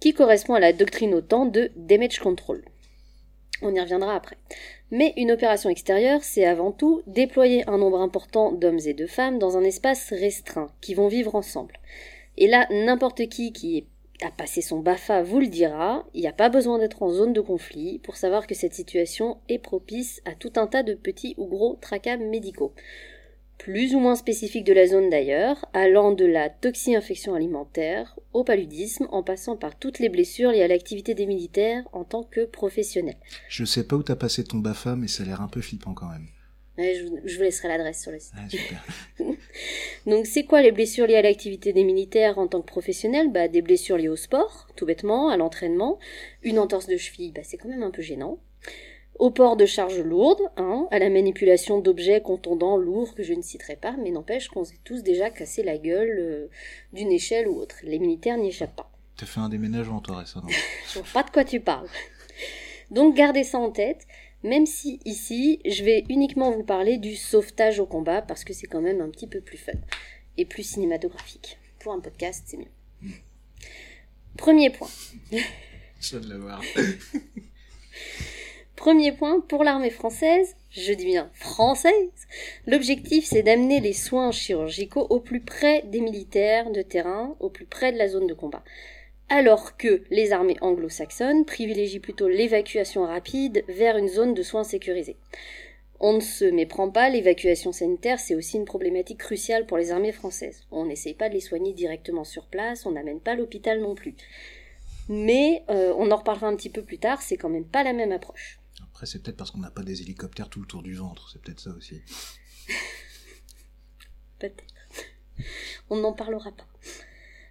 qui correspond à la doctrine OTAN de damage control. On y reviendra après. Mais une opération extérieure, c'est avant tout déployer un nombre important d'hommes et de femmes dans un espace restreint, qui vont vivre ensemble. Et là, n'importe qui qui a passé son BAFA vous le dira, il n'y a pas besoin d'être en zone de conflit pour savoir que cette situation est propice à tout un tas de petits ou gros tracas médicaux. Plus ou moins spécifiques de la zone d'ailleurs, allant de la toxi-infection alimentaire au paludisme, en passant par toutes les blessures liées à l'activité des militaires en tant que professionnels. Je sais pas où t'as passé ton BAFA, mais ça a l'air un peu flippant quand même. Ouais, je, vous- je vous laisserai l'adresse sur le site. Ah, super. Donc c'est quoi les blessures liées à l'activité des militaires en tant que professionnels? Bah, Des blessures liées au sport, tout bêtement, à l'entraînement. Une entorse de cheville, bah, c'est quand même un peu gênant. Au port de charges lourdes, hein, à la manipulation d'objets contondants lourds que je ne citerai pas, mais n'empêche qu'on s'est tous déjà cassé la gueule euh, d'une échelle ou autre. Les militaires n'y échappent pas. T'as fait un déménagement, toi, récemment. Je vois pas de quoi tu parles. Donc gardez ça en tête, même si ici, je vais uniquement vous parler du sauvetage au combat, parce que c'est quand même un petit peu plus fun et plus cinématographique. Pour un podcast, c'est mieux. Premier point. Je viens de l'avoir. Premier point, pour l'armée française, je dis bien française, l'objectif c'est d'amener les soins chirurgicaux au plus près des militaires de terrain, au plus près de la zone de combat. Alors que les armées anglo-saxonnes privilégient plutôt l'évacuation rapide vers une zone de soins sécurisée. On ne se méprend pas, l'évacuation sanitaire c'est aussi une problématique cruciale pour les armées françaises. On n'essaye pas de les soigner directement sur place, on n'amène pas l'hôpital non plus. Mais euh, on en reparlera un petit peu plus tard, c'est quand même pas la même approche. Après, c'est peut-être parce qu'on n'a pas des hélicoptères tout le tour du ventre. C'est peut-être ça aussi. Peut-être. On n'en parlera pas.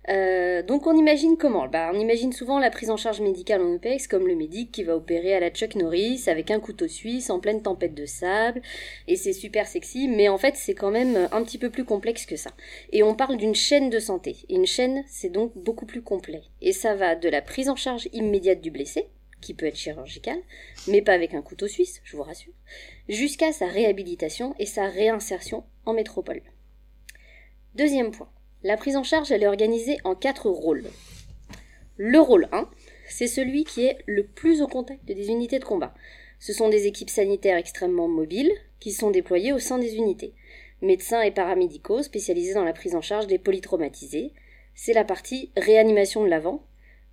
Euh, donc on imagine comment? Bah, On imagine souvent la prise en charge médicale en OPEX comme le médic qui va opérer à la Chuck Norris avec un couteau suisse en pleine tempête de sable et c'est super sexy mais en fait c'est quand même un petit peu plus complexe que ça. Et on parle d'une chaîne de santé. Une chaîne c'est donc beaucoup plus complet. Et ça va de la prise en charge immédiate du blessé qui peut être chirurgicale, mais pas avec un couteau suisse, je vous rassure, jusqu'à sa réhabilitation et sa réinsertion en métropole. Deuxième point. La prise en charge, elle est organisée en quatre rôles. Le rôle 1, c'est celui qui est le plus au contact des unités de combat. Ce sont des équipes sanitaires extrêmement mobiles qui sont déployées au sein des unités. Médecins et paramédicaux spécialisés dans la prise en charge des polytraumatisés. C'est la partie réanimation de l'avant.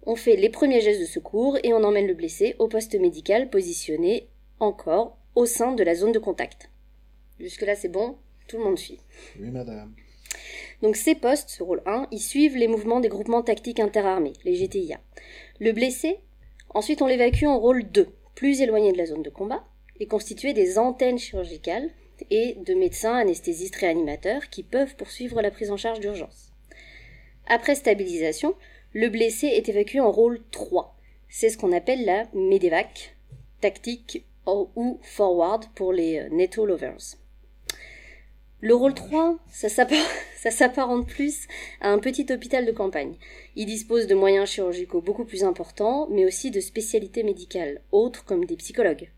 On fait les premiers gestes de secours et on emmène le blessé au poste médical positionné encore au sein de la zone de contact. Jusque-là, c'est bon, tout le monde suit. Oui, madame. Donc ces postes, ce rôle 1, ils suivent les mouvements des groupements tactiques interarmés, les GTIA. Le blessé, ensuite on l'évacue en rôle 2, plus éloigné de la zone de combat, et constitué des antennes chirurgicales et de médecins, anesthésistes, réanimateurs qui peuvent poursuivre la prise en charge d'urgence. Après stabilisation, le blessé est évacué en rôle 3. C'est ce qu'on appelle la MEDEVAC, tactique ou forward pour les euh, NATO lovers. Le rôle 3, ça s'appar- ça s'apparente plus à un petit hôpital de campagne. Il dispose de moyens chirurgicaux beaucoup plus importants, mais aussi de spécialités médicales, autres comme des psychologues.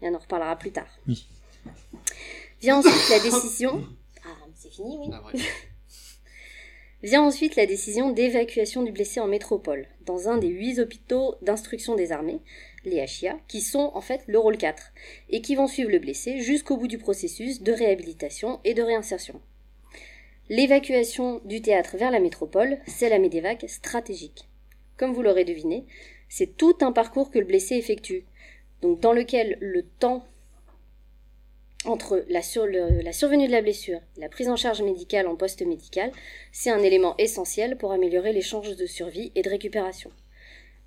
Et on en reparlera plus tard. Oui. Vient ensuite la décision. Ah, c'est fini, oui. Vient ensuite la décision d'évacuation du blessé en métropole, dans un des huit hôpitaux d'instruction des armées, les HIA, qui sont en fait le rôle 4, et qui vont suivre le blessé jusqu'au bout du processus de réhabilitation et de réinsertion. L'évacuation du théâtre vers la métropole, c'est la MEDEVAC stratégique. Comme vous l'aurez deviné, c'est tout un parcours que le blessé effectue, donc dans lequel le temps entre la, survenue de la blessure et la prise en charge médicale en poste médical, c'est un élément essentiel pour améliorer les chances de survie et de récupération.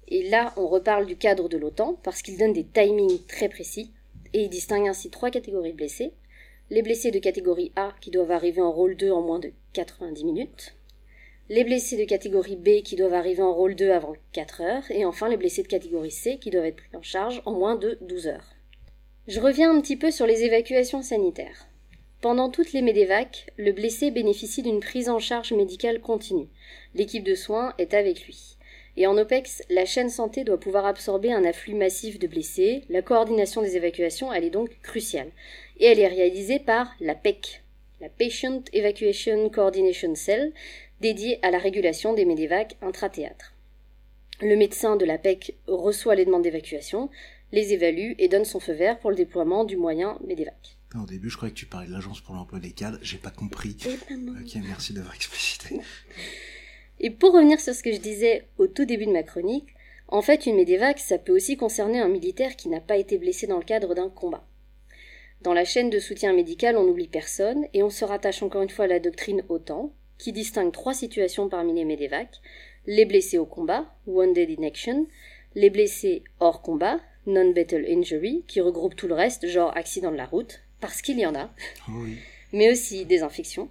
Et là, on reparle du cadre de l'OTAN parce qu'il donne des timings très précis et il distingue ainsi trois catégories de blessés. Les blessés de catégorie A qui doivent arriver en rôle 2 en moins de 90 minutes. Les blessés de catégorie B qui doivent arriver en rôle 2 avant 4 heures. Et enfin les blessés de catégorie C qui doivent être pris en charge en moins de 12 heures. Je reviens un petit peu sur les évacuations sanitaires. Pendant toutes les MEDEVAC, le blessé bénéficie d'une prise en charge médicale continue. L'équipe de soins est avec lui. Et en OPEX, la chaîne santé doit pouvoir absorber un afflux massif de blessés. La coordination des évacuations, elle est donc cruciale. Et elle est réalisée par la PEC, la Patient Evacuation Coordination Cell, dédiée à la régulation des MEDEVAC intrathéâtres. Le médecin de la PEC reçoit les demandes d'évacuation, les évalue et donne son feu vert pour le déploiement du moyen MEDEVAC. Au début, je croyais que tu parlais de l'agence pour l'emploi des cadres. J'ai pas compris. Ben. Ok, merci d'avoir explicité. Et pour revenir sur ce que je disais au tout début de ma chronique, en fait, une médévac, ça peut aussi concerner un militaire qui n'a pas été blessé dans le cadre d'un combat. Dans la chaîne de soutien médical, on n'oublie personne, et on se rattache encore une fois à la doctrine OTAN, qui distingue trois situations parmi les médévacs, les blessés au combat, wounded in action, les blessés hors combat, non-battle injury, qui regroupe tout le reste, genre accident de la route, parce qu'il y en a, Oui. mais aussi des infections,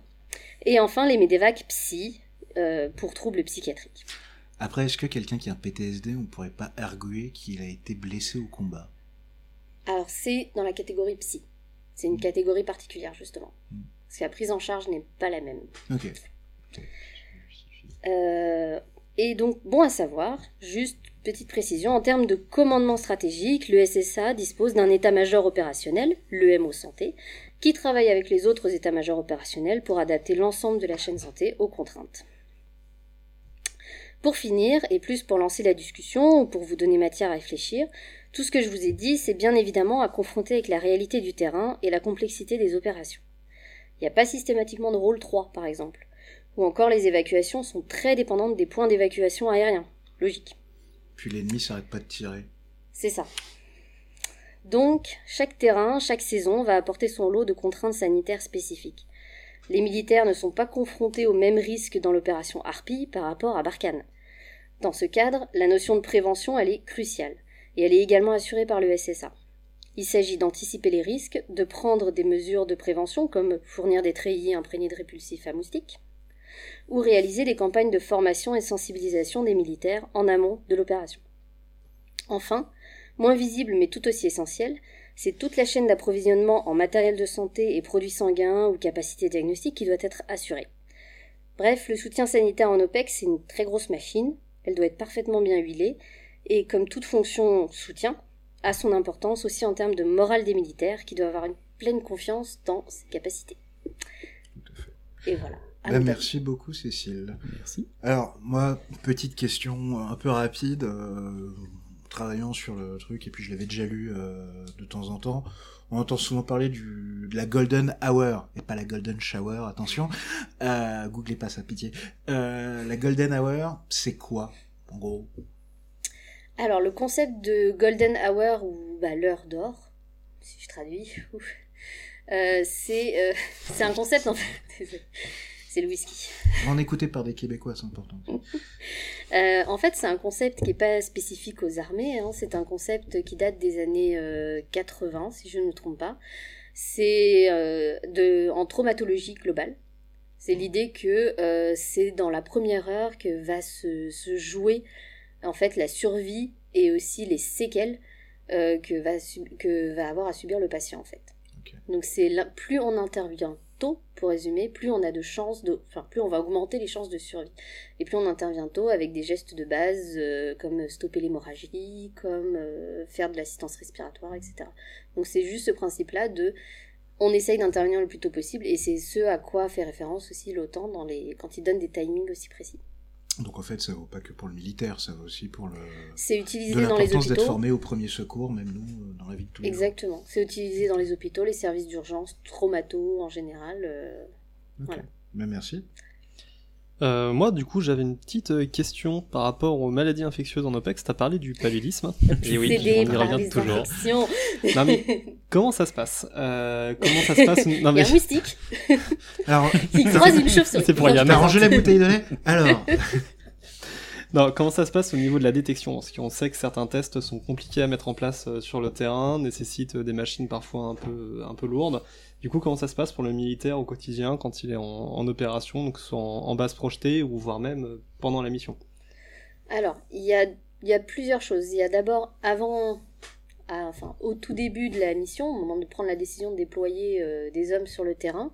et enfin les médévacs psy, euh, pour troubles psychiatriques. Après, est-ce que quelqu'un qui a un PTSD, on pourrait pas arguer qu'il a été blessé au combat? Alors c'est dans la catégorie psy. C'est une catégorie particulière justement. Mm. Parce que la prise en charge n'est pas la même. Ok. Euh, et donc, bon à savoir, juste petite précision, en termes de commandement stratégique, le SSA dispose d'un état-major opérationnel, le MO Santé, qui travaille avec les autres états-majors opérationnels pour adapter l'ensemble de la chaîne santé aux contraintes. Pour finir, et plus pour lancer la discussion ou pour vous donner matière à réfléchir, tout ce que je vous ai dit, c'est bien évidemment à confronter avec la réalité du terrain et la complexité des opérations. Il n'y a pas systématiquement de rôle 3, par exemple. Ou encore les évacuations sont très dépendantes des points d'évacuation aériens. Logique. Puis l'ennemi s'arrête pas de tirer. C'est ça. Donc, chaque terrain, chaque saison va apporter son lot de contraintes sanitaires spécifiques. Les militaires ne sont pas confrontés aux mêmes risques dans l'opération Harpy par rapport à Barkhane. Dans ce cadre, la notion de prévention, elle est cruciale, et elle est également assurée par le SSA. Il s'agit d'anticiper les risques, de prendre des mesures de prévention comme fournir des treillis imprégnés de répulsifs à moustiques, ou réaliser des campagnes de formation et sensibilisation des militaires en amont de l'opération. Enfin, moins visible mais tout aussi essentiel, c'est toute la chaîne d'approvisionnement en matériel de santé et produits sanguins ou capacités diagnostiques qui doit être assurée. Bref, le soutien sanitaire en OPEX, c'est une très grosse machine, elle doit être parfaitement bien huilée, et comme toute fonction soutien, a son importance aussi en termes de morale des militaires qui doivent avoir une pleine confiance dans ses capacités. Et voilà. Vous merci beaucoup, Cécile. Merci. Alors, moi, petite question un peu rapide, euh, travaillant sur le truc, et puis je l'avais déjà lu euh, de temps en temps. On entend souvent parler du, de la Golden Hour, et pas la Golden Shower, attention. Euh, googlez pas ça, pitié. Euh, la Golden Hour, c'est quoi, en gros? Alors, le concept de Golden Hour, ou bah, l'heure d'or, si je traduis, euh, euh, c'est un concept en fait. C'est le whisky. Est écouté par des Québécois, c'est important. Euh, en fait, c'est un concept qui n'est pas spécifique aux armées. hein. C'est un concept qui date des années euh, 80, si je ne me trompe pas. C'est euh, de en traumatologie globale. C'est l'idée que euh, c'est dans la première heure que va se, se jouer en fait la survie et aussi les séquelles euh, que va que va avoir à subir le patient en fait. Donc c'est là- plus on intervient tôt, pour résumer, plus on a de chances de, enfin plus on va augmenter les chances de survie. Et plus on intervient tôt avec des gestes de base euh, comme stopper l'hémorragie, comme euh, faire de l'assistance respiratoire, etc. Donc c'est juste ce principe-là de on essaye d'intervenir le plus tôt possible et c'est ce à quoi fait référence aussi l'OTAN dans les quand il donne des timings aussi précis. Donc en fait, ça vaut pas que pour le militaire, ça vaut aussi pour le... C'est de utilisé dans les l'importance d'être hôpitaux. formé au premier secours, même nous, euh, dans la vie de tous les jours. Exactement. C'est utilisé dans les hôpitaux, les services d'urgence, traumato en général. euh. Voilà. Ben, merci. Euh, moi, du coup, j'avais une petite euh, question par rapport aux maladies infectieuses en OPEX. T'as parlé du paludisme. Et oui, on y revient toujours. infections. Non, mais comment ça se passe? Euh, Comment ça se passe? Non, Il y a mais un moustique Alors, qui croise une chauve-souris. C'est pour Yann. t'as rangé la bouteille de lait Alors, non, comment ça se passe au niveau de la détection? Parce qu'on sait que certains tests sont compliqués à mettre en place euh, sur le terrain, nécessitent euh, des machines parfois un peu, un peu lourdes. Du coup, comment ça se passe pour le militaire au quotidien quand il est en, opération, donc soit en, base projetée ou voire même euh, pendant la mission? Alors, il y a, il y a plusieurs choses. Il y a d'abord, avant, à- enfin, au tout début de la mission, au moment de prendre la décision de déployer euh, des hommes sur le terrain,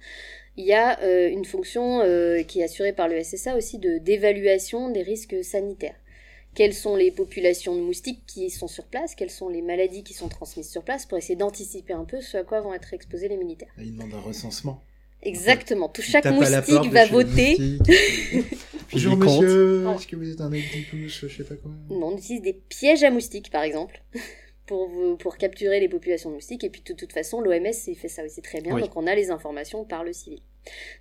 il y a euh, une fonction euh, qui est assurée par le SSA aussi de d'évaluation des risques sanitaires. Quelles sont les populations de moustiques qui sont sur place? Quelles sont les maladies qui sont transmises sur place? Pour essayer d'anticiper un peu ce à quoi vont être exposés les militaires il demande un recensement. Exactement. Tout chaque moustique va voter. moustique. Bonjour monsieur, est-ce que vous êtes un je sais pas quoi? Non, on utilise des pièges à moustiques, par exemple, pour, vous- pour capturer les populations de moustiques. Et puis, de toute façon, l'OMS fait ça aussi très bien. Oui. Donc, on a les informations par le civil.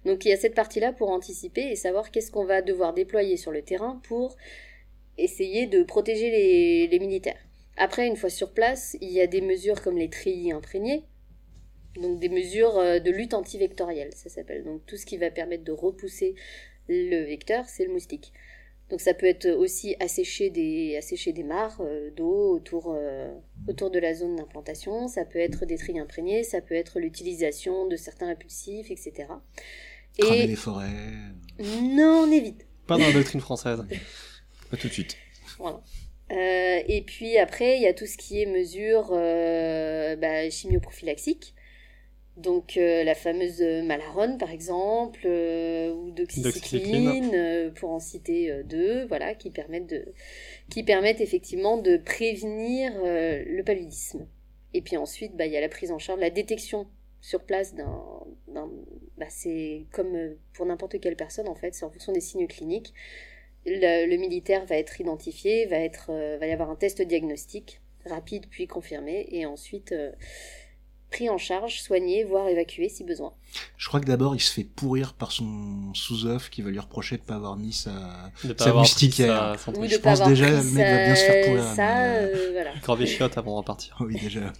Donc il y a cette partie-là pour anticiper et savoir qu'est-ce qu'on va devoir déployer sur le terrain pour essayer de protéger les, les militaires. Après, une fois sur place, il y a des mesures comme les treillis imprégnés, donc des mesures euh, de lutte antivectorielle, ça s'appelle. Donc tout ce qui va permettre de repousser le vecteur, c'est le moustique. Donc ça peut être aussi assécher des, assécher des mares euh, d'eau autour, euh, autour de la zone d'implantation, ça peut être des trilles imprégnés, ça peut être l'utilisation de certains impulsifs, etc. Cramer Et les forêts. non, on évite. Pas dans la doctrine française. Pas tout de suite. Voilà. Euh, et puis après, il y a tout ce qui est mesures euh, bah, chimioprophylaxiques. Donc euh, la fameuse Malarone par exemple, euh, ou Doxycycline. euh, pour en citer euh, deux, voilà, qui permettent de, qui permettent effectivement de prévenir le paludisme. Et puis ensuite, bah, il y a la prise en charge, la détection sur place d'un, bah, c'est comme pour n'importe quelle personne en fait, c'est en fonction des signes cliniques. Le, le militaire va être identifié, va être, va y avoir un test diagnostic rapide puis confirmé, et ensuite pris en charge, soigné, voire évacué si besoin. Je crois que d'abord il se fait pourrir par son sous-off qui va lui reprocher de pas avoir mis sa, De pas sa avoir pris moustiquaire. sa- son Ou truc. de je pas pense avoir déjà, le mec va bien se faire ça- pourrir, Ça, mais, euh, euh, voilà. Crever chiottes avant de repartir. Oui, déjà.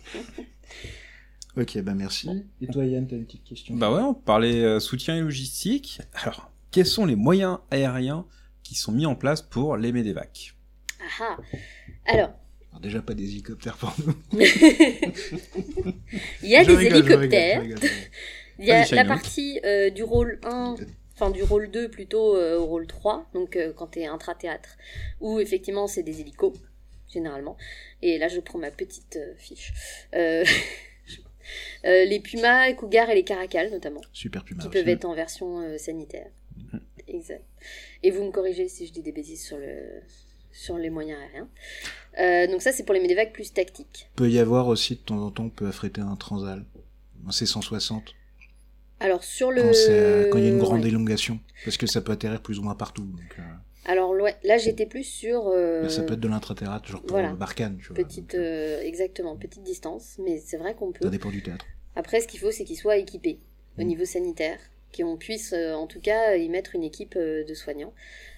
ok, bah merci. Et toi, Yann, t'as une petite question Bah ouais, on parlait euh, soutien et logistique. Alors, quels sont les moyens aériens qui sont mis en place pour les Medevac Ah ah. Alors, Alors, déjà pas des hélicoptères pour nous. il y a Je des rigole, je rigole, hélicoptères. je rigole. Il y a la partie euh, du rôle 1, enfin du rôle 2 plutôt euh, au rôle 3, donc euh, quand t'es intra-théâtre, où effectivement c'est des hélicos, généralement. Et là je prends ma petite euh, fiche. Euh, euh, les Pumas, les Cougars et les Caracals notamment, Super Puma. qui aussi. peuvent être en version euh, sanitaire. Exact. Et vous me corrigez si je dis des bêtises sur, le, sur les moyens aériens. Euh, donc ça c'est pour les médevacs plus tactiques. peut y avoir aussi de temps en temps, on peut affréter un Transal. Un C160. Alors sur le... Quand, c'est, euh, quand il y a une grande ouais. élongation. Parce que ça peut atterrir plus ou moins partout. Donc, euh, Alors ouais, là j'étais plus sur... euh, ça peut être de l'intraterrate, genre pour voilà. le Barkhane. Tu vois. Petite, Donc, exactement, petite distance, mais c'est vrai qu'on Ça peut. dépend du théâtre. Après, ce qu'il faut, c'est qu'ils soient équipés au Mm. niveau sanitaire, qu'on puisse euh, en tout cas y mettre une équipe euh, de soignants.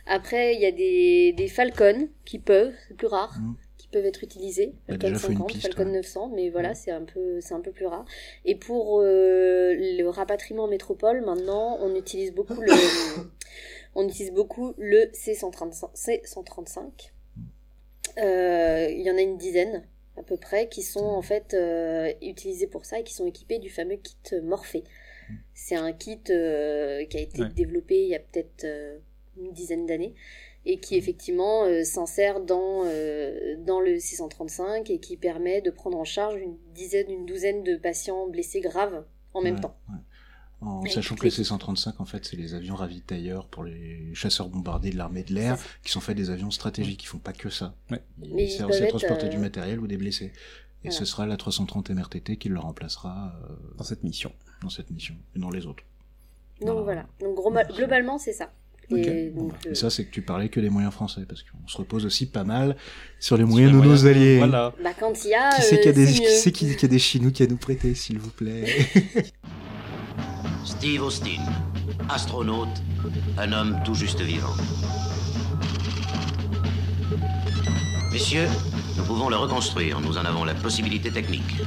Après, il y a des, des Falcons qui peuvent, c'est plus rare, Mm. qui peuvent être utilisés. Falcon déjà, faut une 50, piste, Falcon ouais. 900, mais voilà, Mm. c'est un peu, c'est un peu plus rare. Et pour euh, le rapatriement en métropole, maintenant, on utilise beaucoup le, on utilise beaucoup le C135. C135. Euh, Il y en a une dizaine à peu près qui sont en fait euh, utilisés pour ça et qui sont équipés du fameux kit Morphée. C'est un kit euh, qui a été Ouais. développé il y a peut-être euh, une dizaine d'années et qui effectivement euh, s'insère dans, euh, dans le 635 et qui permet de prendre en charge une dizaine, une douzaine de patients blessés graves en même Ouais, temps. ouais. En sachant que les les- C-135, en fait, c'est les avions ravitailleurs pour les chasseurs bombardiers de l'armée de l'air, qui sont faits des avions stratégiques, ils font pas que ça. Ouais. Ils Mais servent aussi à transporter euh, du matériel ou des blessés. Et Voilà. ce sera la 330 MRTT qui le remplacera euh, dans cette mission dans cette mission, et dans les autres. Donc voilà. Donc gros- globalement c'est ça. Et Ok. Bon, donc, bah, euh, Et ça, c'est que tu parlais que des moyens français, parce qu'on se repose aussi pas mal sur les Sur moyens les de nos alliés. Voilà. bah, quand il y a, Qui c'est euh, qui, qui a des Chinooks à nous prêter, s'il vous plaît? Steve Austin, astronaute, un homme tout juste vivant. Messieurs, nous pouvons le reconstruire, nous en avons la possibilité technique.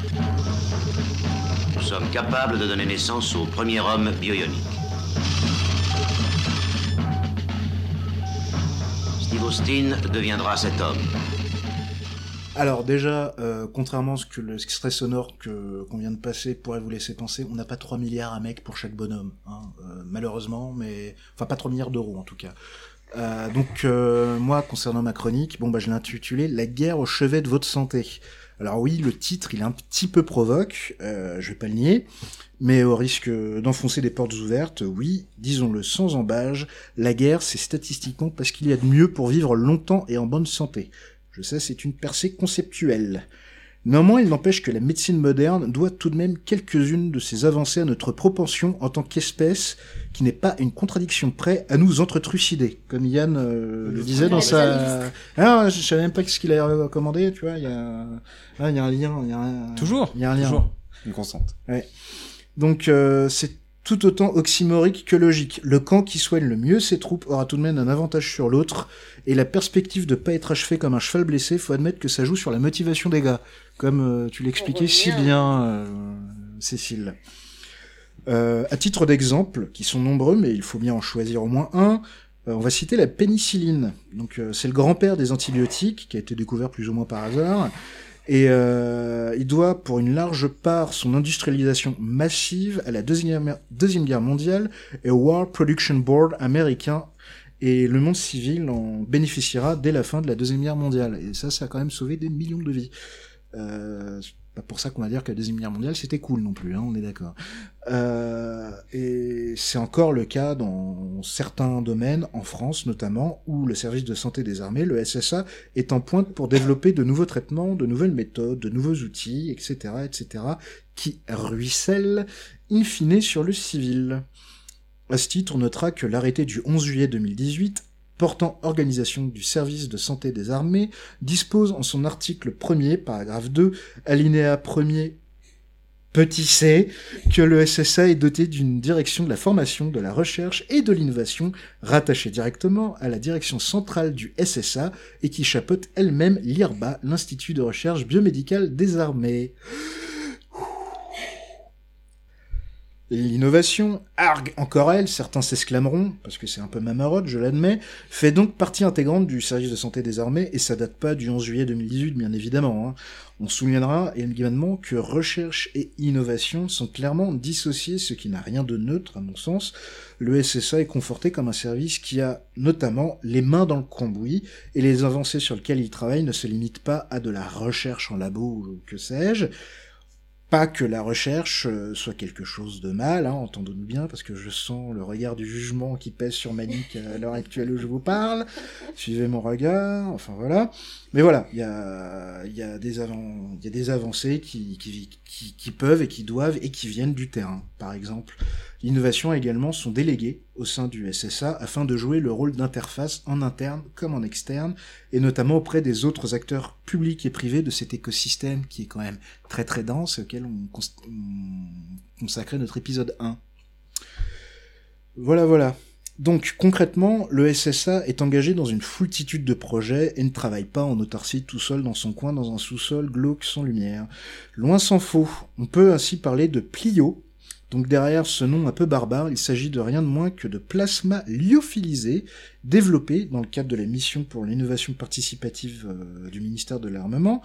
Nous sommes capables de donner naissance au premier homme bioionique. Steve Austin deviendra cet homme. Alors déjà, euh, contrairement à ce que le extrait sonore que qu'on vient de passer pourrait vous laisser penser, on n'a pas 3 milliards à mecs pour chaque bonhomme, hein, euh, malheureusement, mais enfin pas 3 milliards d'euros en tout cas. Euh, donc moi, concernant ma chronique, bon bah je l'ai intitulé La guerre au chevet de votre santé. Alors oui, le titre, il est un petit peu provoque, euh, je vais pas le nier, mais au risque d'enfoncer des portes ouvertes, oui, disons-le sans embâge, la guerre, c'est statistiquement parce qu'il y a de mieux pour vivre longtemps et en bonne santé. Je sais, c'est une percée conceptuelle. Néanmoins, il n'empêche que la médecine moderne doit tout de même quelques-unes de ses avancées à notre propension en tant qu'espèce, qui n'est pas une contradiction près à nous entretrucider, comme Yann euh, le disait dans Ouais, sa... Ah, je savais même pas ce qu'il a recommandé, tu vois, il y a... Ah, il y a un lien, il y a un... toujours. Il y a un lien. toujours. Une constante. Donc euh, c'est tout autant oxymorique que logique. Le camp qui soigne le mieux ses troupes aura tout de même un avantage sur l'autre, et la perspective de pas être achevé comme un cheval blessé, faut admettre que ça joue sur la motivation des gars, comme euh, tu l'expliquais si bien, euh, Cécile. Euh, à titre d'exemple, qui sont nombreux, mais il faut bien en choisir au moins un, euh, on va citer la pénicilline. Donc euh, c'est le grand-père des antibiotiques, qui a été découvert plus ou moins par hasard, et euh, il doit pour une large part son industrialisation massive à la deuxième, guerre mondiale et au War Production Board américain. Et le monde civil en bénéficiera dès la fin de la deuxième guerre mondiale. Et ça, ça a quand même sauvé des millions de vies. Euh, pas pour ça qu'on va dire que la deuxième guerre mondiale c'était cool non plus, hein, on est d'accord. Euh, et c'est encore le cas dans certains domaines, en France notamment, où le service de santé des armées, le SSA, est en pointe pour développer de nouveaux traitements, de nouvelles méthodes, de nouveaux outils, etc., etc., qui ruissellent in fine sur le civil. À ce titre, on notera que l'arrêté du 11 juillet 2018 portant organisation du service de santé des armées dispose en son article 1er, paragraphe 2, alinéa 1er, petit c, que le SSA est doté d'une direction de la formation, de la recherche et de l'innovation rattachée directement à la direction centrale du SSA et qui chapeaute elle-même l'IRBA, l'Institut de recherche biomédicale des armées. L'innovation, argue encore elle, certains s'exclameront, parce que c'est un peu ma je l'admets, fait donc partie intégrante du service de santé des armées, et ça date pas du 11 juillet 2018, bien évidemment. hein. On soulignera également que recherche et innovation sont clairement dissociés, ce qui n'a rien de neutre, à mon sens. Le SSA est conforté comme un service qui a notamment les mains dans le cambouis, et les avancées sur lesquelles il travaille ne se limitent pas à de la recherche en labo ou que sais-je, pas que la recherche euh, soit quelque chose de mal, hein, entendons-nous bien, parce que je sens le regard du jugement qui pèse sur Manic à l'heure actuelle où je vous parle. Suivez mon regard, enfin voilà. Mais voilà, il y a, des y a des avancées qui, qui, qui peuvent et qui doivent et qui viennent du terrain. Par exemple, l'innovation également sont déléguées au sein du SSA afin de jouer le rôle d'interface en interne comme en externe, et notamment auprès des autres acteurs publics et privés de cet écosystème qui est quand même très très dense et auquel on, cons- on consacrait notre épisode 1. Voilà, voilà. Donc concrètement, le SSA est engagé dans une foultitude de projets et ne travaille pas en autarcie tout seul dans son coin dans un sous-sol glauque sans lumière. Loin s'en faut. On peut ainsi parler de Plio. Donc derrière ce nom un peu barbare, il s'agit de rien de moins que de plasma lyophilisé, développé dans le cadre de la mission pour l'innovation participative euh, du ministère de l'Armement.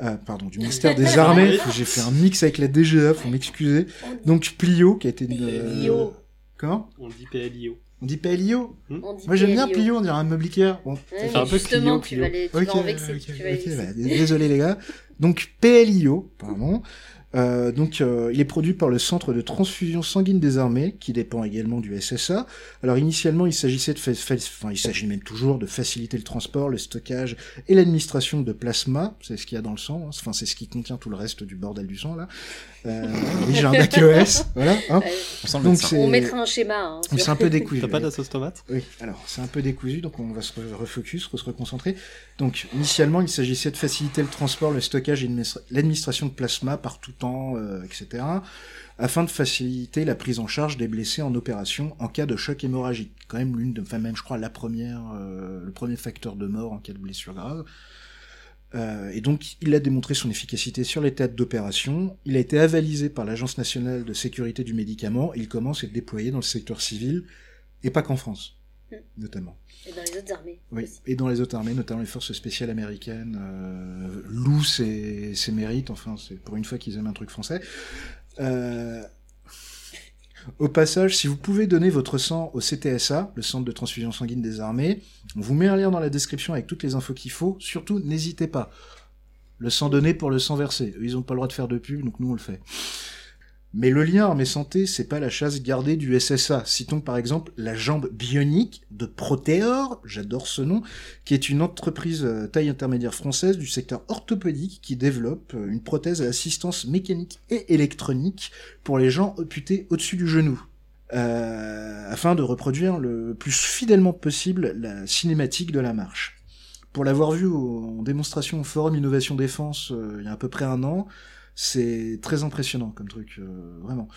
Euh, pardon, du ministère des Armées. J'ai fait un mix avec la DGA, faut m'excuser. Donc Plio, qui a été... euh, Plio. Comment On dit PLIO. On dit PLIO dit Moi j'aime bien PLIO. On dirait un meuble Ikea. Bon, Ouais, un peu justement, Clio, tu vas, les, tu Ok, vas en vexer. ok, tu vas les ok, vexer. bah, désolé les gars. Donc PLIO, pardon. Euh, donc euh, il est produit par le Centre de transfusion sanguine des armées, qui dépend également du SSA. Alors initialement il s'agissait de fa- fa- enfin il s'agit même toujours de faciliter le transport, le stockage et l'administration de plasma, c'est ce qu'il y a dans le sang, hein. enfin c'est ce qui contient tout le reste du bordel du sang là. Euh, oui j'ai un bac ES, voilà. Hein. Ouais, On sent le Donc on mettra un schéma. hein, c'est un peu décousu. T'as pas de sauce tomate Oui, alors c'est un peu décousu, donc on va se re- refocus, se reconcentrer. Donc initialement, il s'agissait de faciliter le transport, le stockage et l'administra- l'administration de plasma par tout euh, etc., afin de faciliter la prise en charge des blessés en opération en cas de choc hémorragique. Quand même l'une, enfin même je crois la première, euh, le premier facteur de mort en cas de blessure grave. Euh, et donc, il a démontré son efficacité sur les théâtres d'opération. Il a été avalisé par l'Agence nationale de sécurité du médicament. Il commence à être déployé dans le secteur civil, et pas qu'en France, Mm. notamment. Et dans les autres armées. Oui, aussi. et dans les autres armées, notamment les forces spéciales américaines, euh, louent ses, ses mérites, enfin, c'est pour une fois qu'ils aiment un truc français. Euh, au passage, si vous pouvez donner votre sang au CTSA, le Centre de transfusion sanguine des armées, on vous met un lien dans la description avec toutes les infos qu'il faut, surtout n'hésitez pas. Le sang donné pour le sang versé. Eux, Ils ont pas le droit de faire de pub, donc nous on le fait. Mais le lien armée santé, c'est pas la chasse gardée du SSA. Citons par exemple la jambe bionique de Proteor, j'adore ce nom, qui est une entreprise euh, taille intermédiaire française du secteur orthopédique qui développe euh, une prothèse à assistance mécanique et électronique pour les gens amputés au-dessus du genou. Euh, afin de reproduire le plus fidèlement possible la cinématique de la marche. Pour l'avoir vu en démonstration au Forum Innovation Défense il y a à peu près un an, c'est très impressionnant comme truc, euh, vraiment.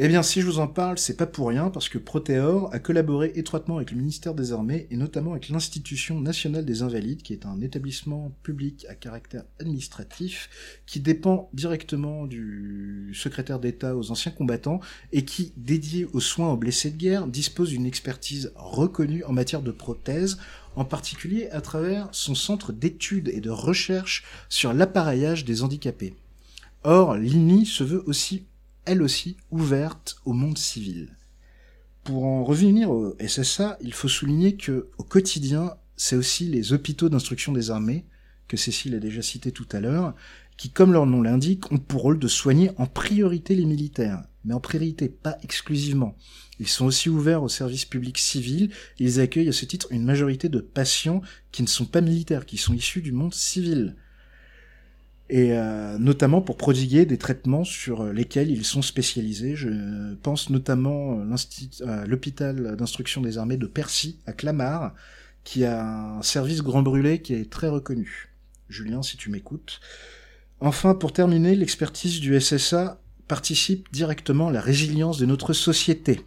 Eh bien, si je vous en parle, c'est pas pour rien, parce que Proteor a collaboré étroitement avec le ministère des Armées, et notamment avec l'Institution nationale des Invalides, qui est un établissement public à caractère administratif, qui dépend directement du secrétaire d'État aux anciens combattants, et qui, dédié aux soins aux blessés de guerre, dispose d'une expertise reconnue en matière de prothèses, en particulier à travers son centre d'études et de recherche sur l'appareillage des handicapés. Or, l'INI se veut aussi elle aussi ouverte au monde civil. Pour en revenir au SSA, il faut souligner que au quotidien, c'est aussi les hôpitaux d'instruction des armées, que Cécile a déjà cité tout à l'heure, qui, comme leur nom l'indique, ont pour rôle de soigner en priorité les militaires, mais en priorité, pas exclusivement. Ils sont aussi ouverts au service public civil, ils accueillent à ce titre une majorité de patients qui ne sont pas militaires, qui sont issus du monde civil et euh, notamment pour prodiguer des traitements sur lesquels ils sont spécialisés. Je pense notamment à l'hôpital d'instruction des armées de Percy à Clamart, qui a un service grand brûlé qui est très reconnu. Julien, si tu m'écoutes. Enfin, pour terminer, l'expertise du SSA participe directement à la résilience de notre société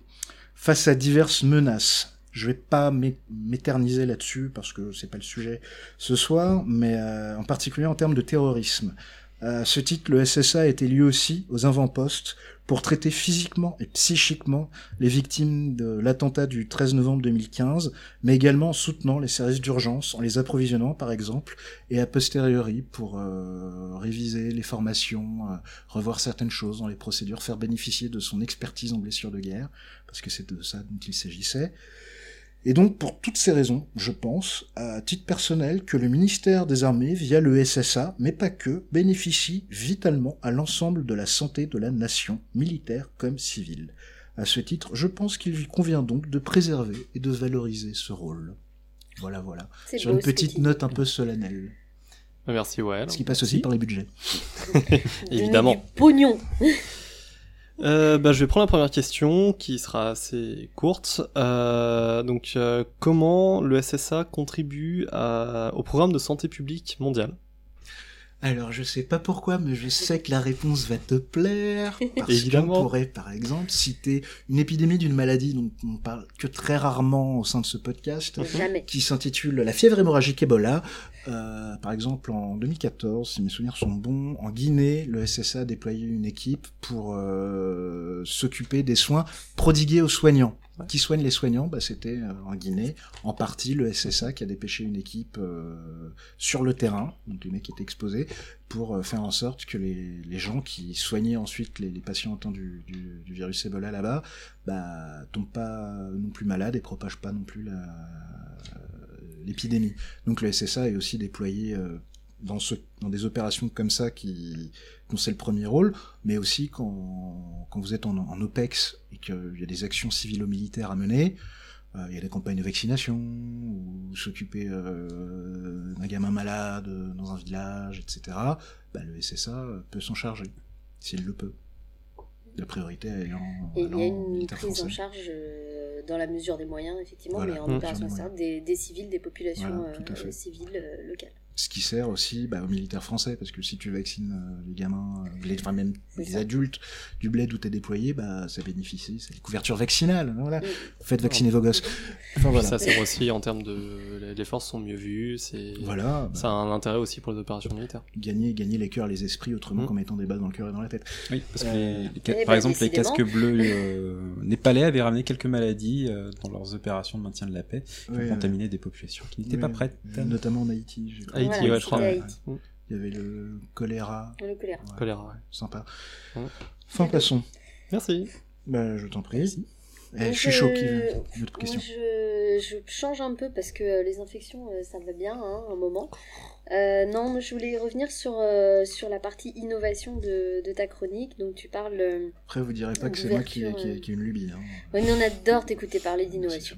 face à diverses menaces. Je vais pas m'éterniser là-dessus parce que c'est pas le sujet ce soir, mais euh, en particulier en termes de terrorisme. À ce titre, le SSA a été lui aussi aux avant-postes pour traiter physiquement et psychiquement les victimes de l'attentat du 13 novembre 2015, mais également en soutenant les services d'urgence, en les approvisionnant par exemple, et a posteriori pour euh, réviser les formations, euh, revoir certaines choses dans les procédures, faire bénéficier de son expertise en blessure de guerre, parce que c'est de ça dont il s'agissait. Et donc, pour toutes ces raisons, je pense, à titre personnel, que le ministère des Armées, via le SSA, mais pas que, bénéficie vitalement à l'ensemble de la santé de la nation, militaire comme civile. À ce titre, je pense qu'il lui convient donc de préserver et de valoriser ce rôle. Voilà, voilà. Sur une petite note un peu solennelle. Merci, ouais. Ce qui passe aussi par les budgets. Évidemment. Pognon euh, bah, je vais prendre la première question qui sera assez courte. Euh, donc, euh, comment le SSA contribue à, au programme de santé publique mondial? Alors, je sais pas pourquoi, mais je sais que la réponse va te plaire. Parce qu'on pourrait, par exemple, citer une épidémie d'une maladie dont on parle que très rarement au sein de ce podcast, qui s'intitule la fièvre hémorragique Ebola. Euh, par exemple, en 2014, si mes souvenirs sont bons, en Guinée, le SSA a déployé une équipe pour euh, s'occuper des soins prodigués aux soignants. Qui soigne les soignants? Bah, C'était euh, en Guinée, en partie le SSA qui a dépêché une équipe euh, sur le terrain, donc des mecs qui étaient exposés, pour euh, faire en sorte que les, les, gens qui soignaient ensuite les, les patients atteints du, du, du, virus Ebola là-bas, bah, tombent pas non plus malades et propagent pas non plus l'épidémie. Donc le SSA est aussi déployé dans, ce, dans des opérations comme ça qui, dont c'est le premier rôle, mais aussi quand, vous êtes en, OPEX et qu'il y a des actions civilo-militaires à mener, euh, il y a des campagnes de vaccination, ou s'occuper euh, d'un gamin malade dans un village, etc. Bah, le SSA peut s'en charger, s'il le peut. La priorité ayant. Et il y a une prise en charge euh, dans la mesure des moyens, effectivement, mais en opération extérieure, des, des, civils, des populations euh, civiles euh, locales ce qui sert aussi bah, aux militaires français, parce que si tu vaccines euh, les gamins, les, enfin même les adultes du bled où t'es déployé, bah ça bénéficie, c'est une couverture vaccinale, voilà. Faites vacciner vos gosses. Enfin, voilà. Ça sert aussi en termes de, les forces sont mieux vues, c'est, voilà, ça a un intérêt aussi pour les opérations militaires. Gagner, gagner les cœurs, les esprits autrement mmh. qu'en mettant des balles dans le cœur et dans la tête. Oui, parce que euh, par bah, exemple les casques bleus euh, népalais avaient ramené quelques maladies euh, dans leurs opérations de maintien de la paix, qui ont contaminé des populations qui n'étaient pas prêtes. Notamment en Haïti. Haïti, ouais, je crois. Il y avait le choléra. Le choléra. Ouais, choléra, ouais. Sympa. Ouais. Fin passons. Merci. Bah, je t'en prie. Eh, je suis question. Je, je, change un peu parce que euh, les infections, euh, ça va bien, hein, un moment. Euh, non, je voulais revenir sur, euh, sur la partie innovation de, de, ta chronique. Donc, tu parles. Euh, Après, vous direz pas que c'est moi qui, qui, qui, ai une lubie. Hein. Oui, mais on adore t'écouter parler d'innovation.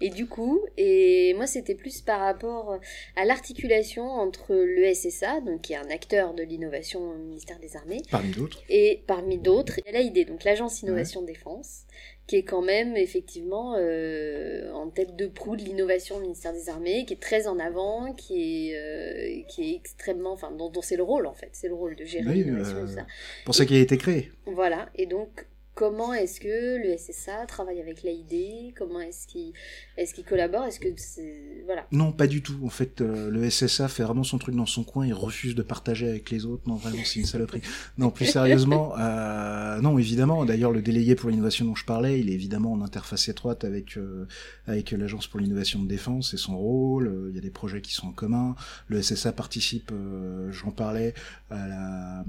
Et du coup, et moi c'était plus par rapport à l'articulation entre le SSA, donc qui est un acteur de l'innovation au ministère des Armées, Parmi d'autres. et parmi d'autres, il y a l'AID, donc l'Agence Innovation Défense, qui est quand même effectivement euh, en tête de proue de l'innovation au ministère des Armées, qui est très en avant, qui est, euh, qui est extrêmement, enfin dont, dont c'est le rôle en fait, c'est le rôle de gérer Oui, l'innovation. euh. Pour ça qu'il a été créé. Voilà, et donc comment est-ce que le SSA travaille avec l'AID Comment est-ce qu'il est qu'il collabore Est-ce que c'est... Voilà. Non, pas du tout. En fait, euh, le SSA fait vraiment son truc dans son coin. Il refuse de partager avec les autres. Non, vraiment, c'est une saloperie. Non, plus sérieusement, euh, non, évidemment. D'ailleurs, le délégué pour l'innovation dont je parlais, il est évidemment en interface étroite avec euh, avec l'agence pour l'innovation de défense. C'est son rôle. Euh, Il y a des projets qui sont en commun. Le SSA participe, euh, j'en parlais, à la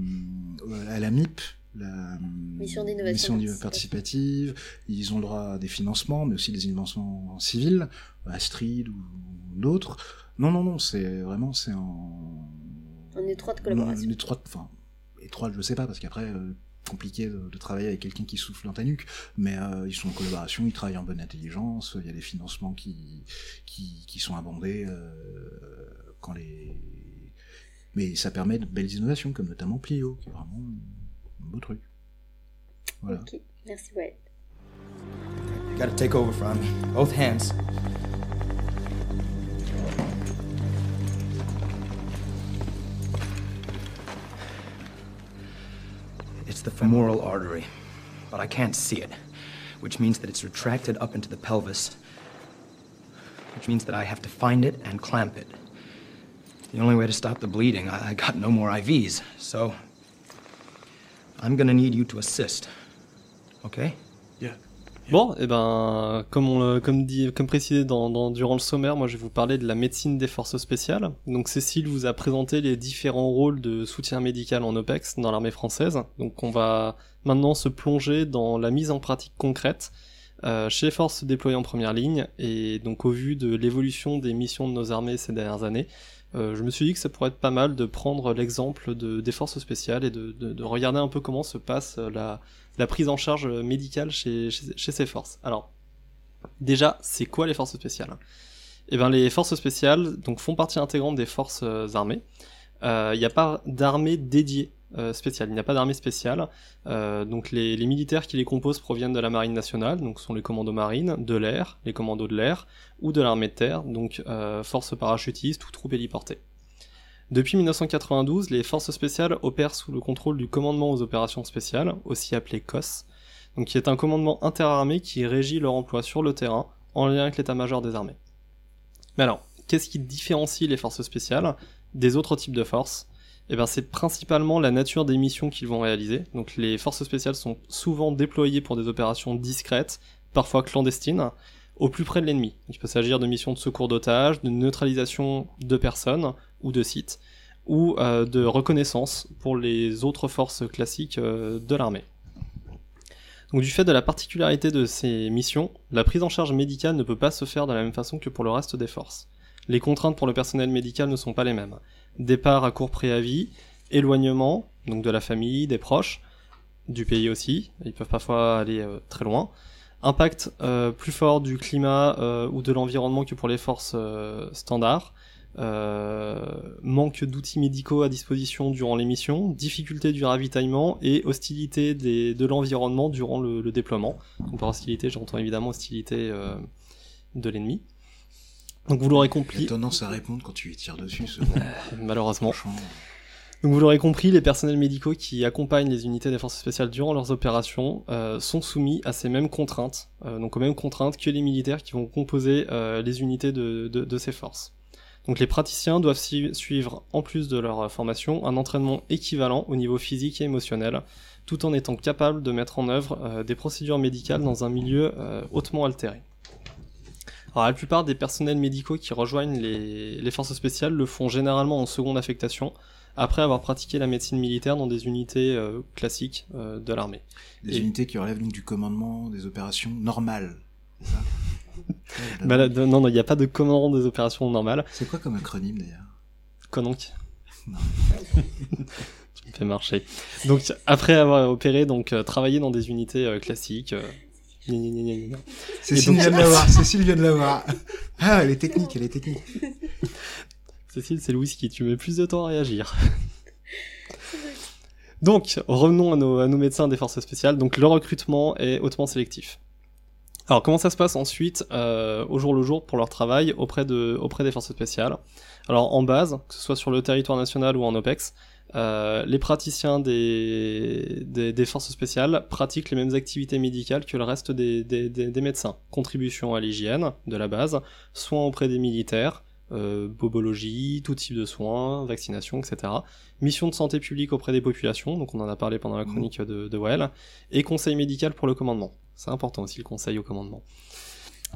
à la MIP. La Mission d'innovation mission participative. Ils ont le droit à des financements, mais aussi des financements civils, Astrid ou d'autres. Non, non, non, c'est vraiment, c'est en... En étroite collaboration. En étroite, enfin, étroite, je sais pas, parce qu'après, euh, compliqué de, de travailler avec quelqu'un qui souffle dans ta nuque, mais euh, ils sont en collaboration, ils travaillent en bonne intelligence, il y a des financements qui, qui, qui sont abondés euh, quand les... Mais ça permet de belles innovations, comme notamment Plio, qui est vraiment beau truc. Voilà. Ok, merci Wade. You gotta take over from me. Both hands. It's the femoral artery, but I can't see it, which means that it's retracted up into the pelvis, which means that I have to find it and clamp it. The only way to stop the bleeding, I, I got no more IVs, so I'm gonna need you to assist. Okay? Bon, et ben, comme on comme dit, comme précisé dans, dans- durant le sommaire, moi je vais vous parler de la médecine des forces spéciales. Donc Cécile vous a présenté les différents rôles de soutien médical en OPEX dans l'armée française. Donc on va maintenant se plonger dans la mise en pratique concrète euh, chez les forces déployées en première ligne. Et donc au vu de l'évolution des missions de nos armées ces dernières années, euh, je me suis dit que ça pourrait être pas mal de prendre l'exemple de, des forces spéciales et de, de- de regarder un peu comment se passe euh, la, prise en charge médicale chez, chez, ces forces. Alors, déjà, c'est quoi les forces spéciales? Eh bien, les forces spéciales donc, font partie intégrante des forces euh, armées. Euh, Il n'y a pas d'armée dédiée euh, il n'y a pas d'armée spéciale. Euh, donc les, militaires qui les composent proviennent de la marine nationale, donc sont les commandos marines, de l'air, les commandos de l'air, ou de l'armée de terre, donc euh, forces parachutistes ou troupes héliportées. Depuis 1992, les forces spéciales opèrent sous le contrôle du commandement aux opérations spéciales, aussi appelé COS, qui est un commandement interarmé qui régit leur emploi sur le terrain en lien avec l'état-major des armées. Mais alors, qu'est-ce qui différencie les forces spéciales des autres types de forces? Eh bien, c'est principalement la nature des missions qu'ils vont réaliser. Les forces spéciales sont souvent déployées pour des opérations discrètes, parfois clandestines, au plus près de l'ennemi. Il peut s'agir de missions de secours d'otages, de neutralisation de personnes ou de sites, ou euh, de reconnaissance pour les autres forces classiques euh, de l'armée. Donc du fait de la particularité de ces missions, la prise en charge médicale ne peut pas se faire de la même façon que pour le reste des forces. Les contraintes pour le personnel médical ne sont pas les mêmes. Départ à court préavis, éloignement, donc de la famille, des proches, du pays aussi, ils peuvent parfois aller euh, très loin, impact euh, plus fort du climat euh, ou de l'environnement que pour les forces standards, manque d'outils médicaux à disposition durant les missions, difficulté du ravitaillement et hostilité de l'environnement durant le, déploiement. Par hostilité, j'entends évidemment hostilité de l'ennemi. Donc vous l'aurez Il a compris, tendance à répondre quand tu lui tires dessus, ce malheureusement. franchement. Donc vous l'aurez compris, les personnels médicaux qui accompagnent les unités des forces spéciales durant leurs opérations euh, sont soumis à ces mêmes contraintes, euh, donc aux mêmes contraintes que les militaires qui vont composer euh, les unités de, de- de ces forces. Donc les praticiens doivent suivre, en plus de leur euh, formation, un entraînement équivalent au niveau physique et émotionnel, tout en étant capables de mettre en œuvre euh, des procédures médicales dans un milieu euh, hautement altéré. Alors la plupart des personnels médicaux qui rejoignent les, les forces spéciales le font généralement en seconde affectation, après avoir pratiqué la médecine militaire dans des unités euh, classiques euh, de l'armée. Des Et- unités qui relèvent donc du commandement des opérations normales. Ça Bah là, de- non, non, il n'y a pas de commandant des opérations normales. C'est quoi comme acronyme d'ailleurs? Cononc. Non. tu me fais marcher. Donc après avoir opéré, donc euh, travaillé dans des unités euh, classiques, Cécile donc- vient de l'avoir, Cécile vient de l'avoir. Ah, elle est technique, elle est technique. Cécile, c'est le whisky, tu mets plus de temps à réagir. Donc, revenons à nos, à nos médecins des forces spéciales. Donc, le recrutement est hautement sélectif. Alors, comment ça se passe ensuite, euh, au jour le jour, pour leur travail auprès, de, auprès des forces spéciales? Alors, en base, que ce soit sur le territoire national ou en OPEX, euh, les praticiens des, des, des forces spéciales pratiquent les mêmes activités médicales que le reste des, médecins. Contribution à l'hygiène de la base, soins auprès des militaires, euh, bobologie, tout type de soins, vaccination, etc. Mission de santé publique auprès des populations, donc on en a parlé pendant la chronique de, de Well, et conseil médical pour le commandement. C'est important aussi le conseil au commandement.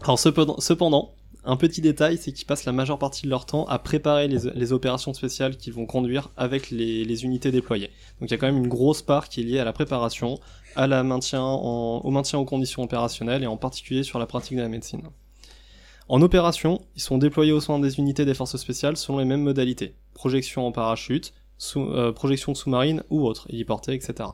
Alors cependant, cependant un petit détail, c'est qu'ils passent la majeure partie de leur temps à préparer les, opérations spéciales qu'ils vont conduire avec les, unités déployées. Donc il y a quand même une grosse part qui est liée à la préparation, au maintien aux conditions opérationnelles et en particulier sur la pratique de la médecine. En opération, ils sont déployés au sein des unités des forces spéciales selon les mêmes modalités. Projection en parachute, euh, projection sous-marine ou autre, héliportée, etc.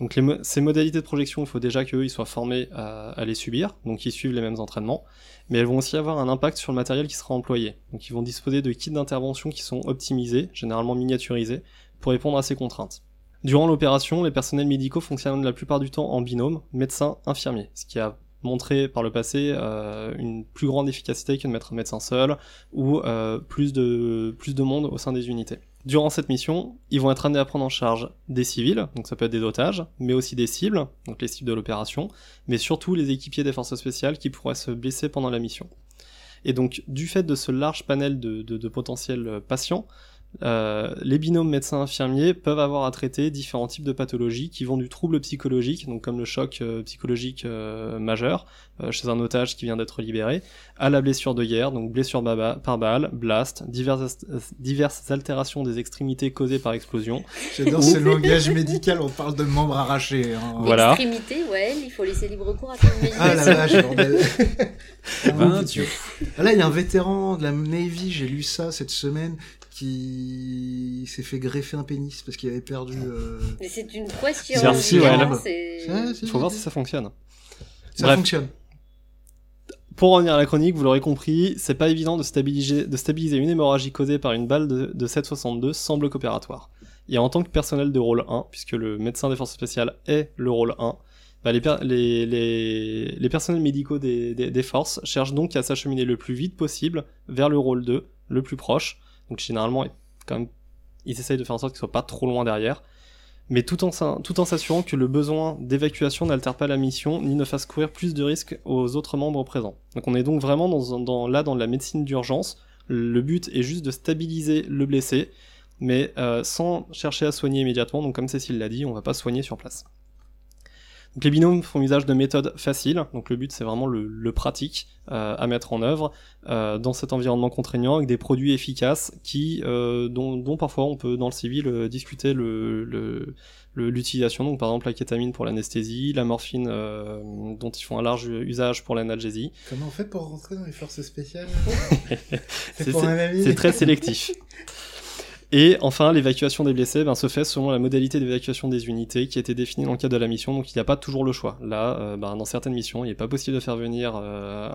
Donc ces modalités de projection, il faut déjà qu'eux soient formés à, les subir, donc ils suivent les mêmes entraînements, mais elles vont aussi avoir un impact sur le matériel qui sera employé. Donc ils vont disposer de kits d'intervention qui sont optimisés, généralement miniaturisés, pour répondre à ces contraintes. Durant l'opération, les personnels médicaux fonctionnent la plupart du temps en binôme, médecin-infirmier, ce qui a montré par le passé euh, une plus grande efficacité que de mettre un médecin seul ou euh, plus de monde au sein des unités. Durant cette mission, ils vont être amenés à prendre en charge des civils, donc ça peut être des otages, mais aussi des cibles, donc les cibles de l'opération, mais surtout les équipiers des forces spéciales qui pourraient se blesser pendant la mission. Et donc, du fait de ce large panel de, potentiels euh, patients, euh, les binômes médecins-infirmiers peuvent avoir à traiter différents types de pathologies qui vont du trouble psychologique, donc comme le choc euh, psychologique euh, majeur euh, chez un otage qui vient d'être libéré, à la blessure de guerre, donc blessure baba- par balle, blast, diverses, diverses altérations des extrémités causées par explosion, J'adore ce langage médical, on parle de membres arrachés. hein. Voilà. Extrémité, ouais, il faut laisser libre cours à ton Ah imagination. vache, bordel. Ah, Ben, Dieu. Ah, Là, il y a un vétéran de la Navy, j'ai lu ça cette semaine, qui s'est fait greffer un pénis parce qu'il avait perdu. euh, Mais c'est une prouesse ouais. c'est- Il faut voir si ça fonctionne. Ça Bref. fonctionne. Pour revenir à la chronique, vous l'aurez compris, c'est pas évident de stabiliser, de stabiliser une hémorragie causée par une balle de, de 7,62 sans bloc opératoire. Et en tant que personnel de rôle 1, puisque le médecin des forces spéciales est le rôle 1, bah les, per- les, les, les personnels médicaux des, des, des forces cherchent donc à s'acheminer le plus vite possible vers le rôle 2, le plus proche. Donc généralement, ils essayent de faire en sorte qu'ils soient pas trop loin derrière. Mais tout en, s'assurant que le besoin d'évacuation n'altère pas la mission ni ne fasse courir plus de risques aux autres membres présents. Donc on est donc vraiment là dans la médecine d'urgence. Le but est juste de stabiliser le blessé, mais euh, sans chercher à soigner immédiatement. Donc comme Cécile l'a dit, on va pas soigner sur place. Donc les binômes font usage de méthodes faciles, donc le but c'est vraiment le, le pratique euh, à mettre en œuvre euh, dans cet environnement contraignant avec des produits efficaces qui, euh, dont, dont parfois on peut dans le civil discuter le, l'utilisation, donc par exemple la kétamine pour l'anesthésie, la morphine dont ils font un large usage pour l'analgésie. Comment on fait pour rentrer dans les forces spéciales? C'est très sélectif. Et enfin, l'évacuation des blessés ben, se fait selon la modalité d'évacuation des unités qui a été définie dans le cadre de la mission, donc il n'y a pas toujours le choix. Là, euh, ben, dans certaines missions, il n'est pas possible de faire venir euh,